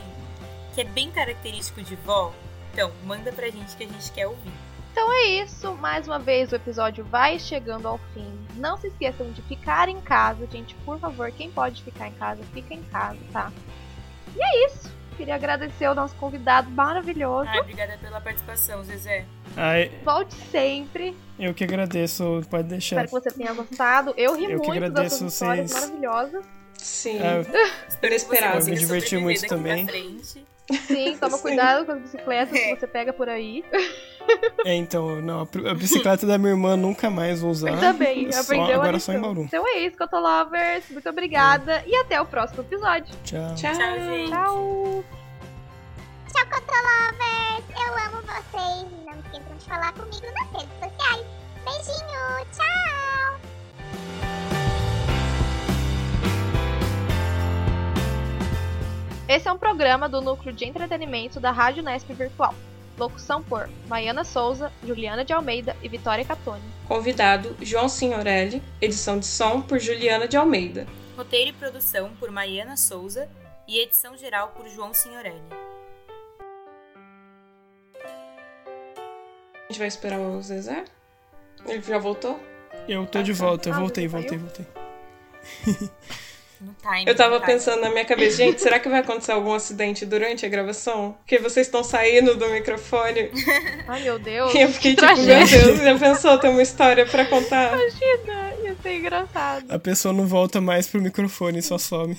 que é bem característico de vó? Então, manda pra gente que a gente quer ouvir. Então é isso, mais uma vez o episódio vai chegando ao fim. Não se esqueçam de ficar em casa, gente, por favor. Quem pode ficar em casa, fica em casa, tá? E é isso. Queria agradecer ao nosso convidado maravilhoso. Ai, obrigada pela participação, Zezé. Ai, Volte sempre. eu que agradeço, pode deixar. Espero que você tenha gostado. Eu ri Eu que muito das suas histórias vocês. maravilhosas. Sim. Ah, Espero consiga Eu me diverti muito também. Sim, toma <laughs> Sim. cuidado com as bicicletas É. que você pega por aí. <laughs> é, então, não, a bicicleta da minha irmã nunca mais vou usar. Ainda bem, Só- aprendeu a agora só em Bauru. Então é isso, Cotolovers. Muito obrigada e até o próximo episódio. Tchau. Tchau. Tchau, gente. Tchau! Tchau, Cotolovers! Eu amo vocês. Não esqueçam de falar comigo nas redes sociais. Beijinho, tchau! Esse é um programa do núcleo de entretenimento da Rádio Nesp Virtual. Locução por Maiana Souza, Juliana de Almeida e Vitória Catoni. Convidado João Signorelli. Edição de som por Juliana de Almeida. Roteiro e produção por Maiana Souza e edição geral por João Signorelli. A gente vai esperar o Zezé? Ele já voltou? Eu tô de volta, eu Ah, voltei, voltei, voltei. <laughs> No time. Eu tava pensando na minha cabeça, gente, será que vai acontecer algum acidente durante a gravação? Porque vocês estão saindo do microfone. <laughs> Ai meu Deus. E eu fiquei que tipo, meu. Deus, já pensou ter uma história pra contar? Imagina, ia ser engraçado. A pessoa não volta mais pro microfone, só some.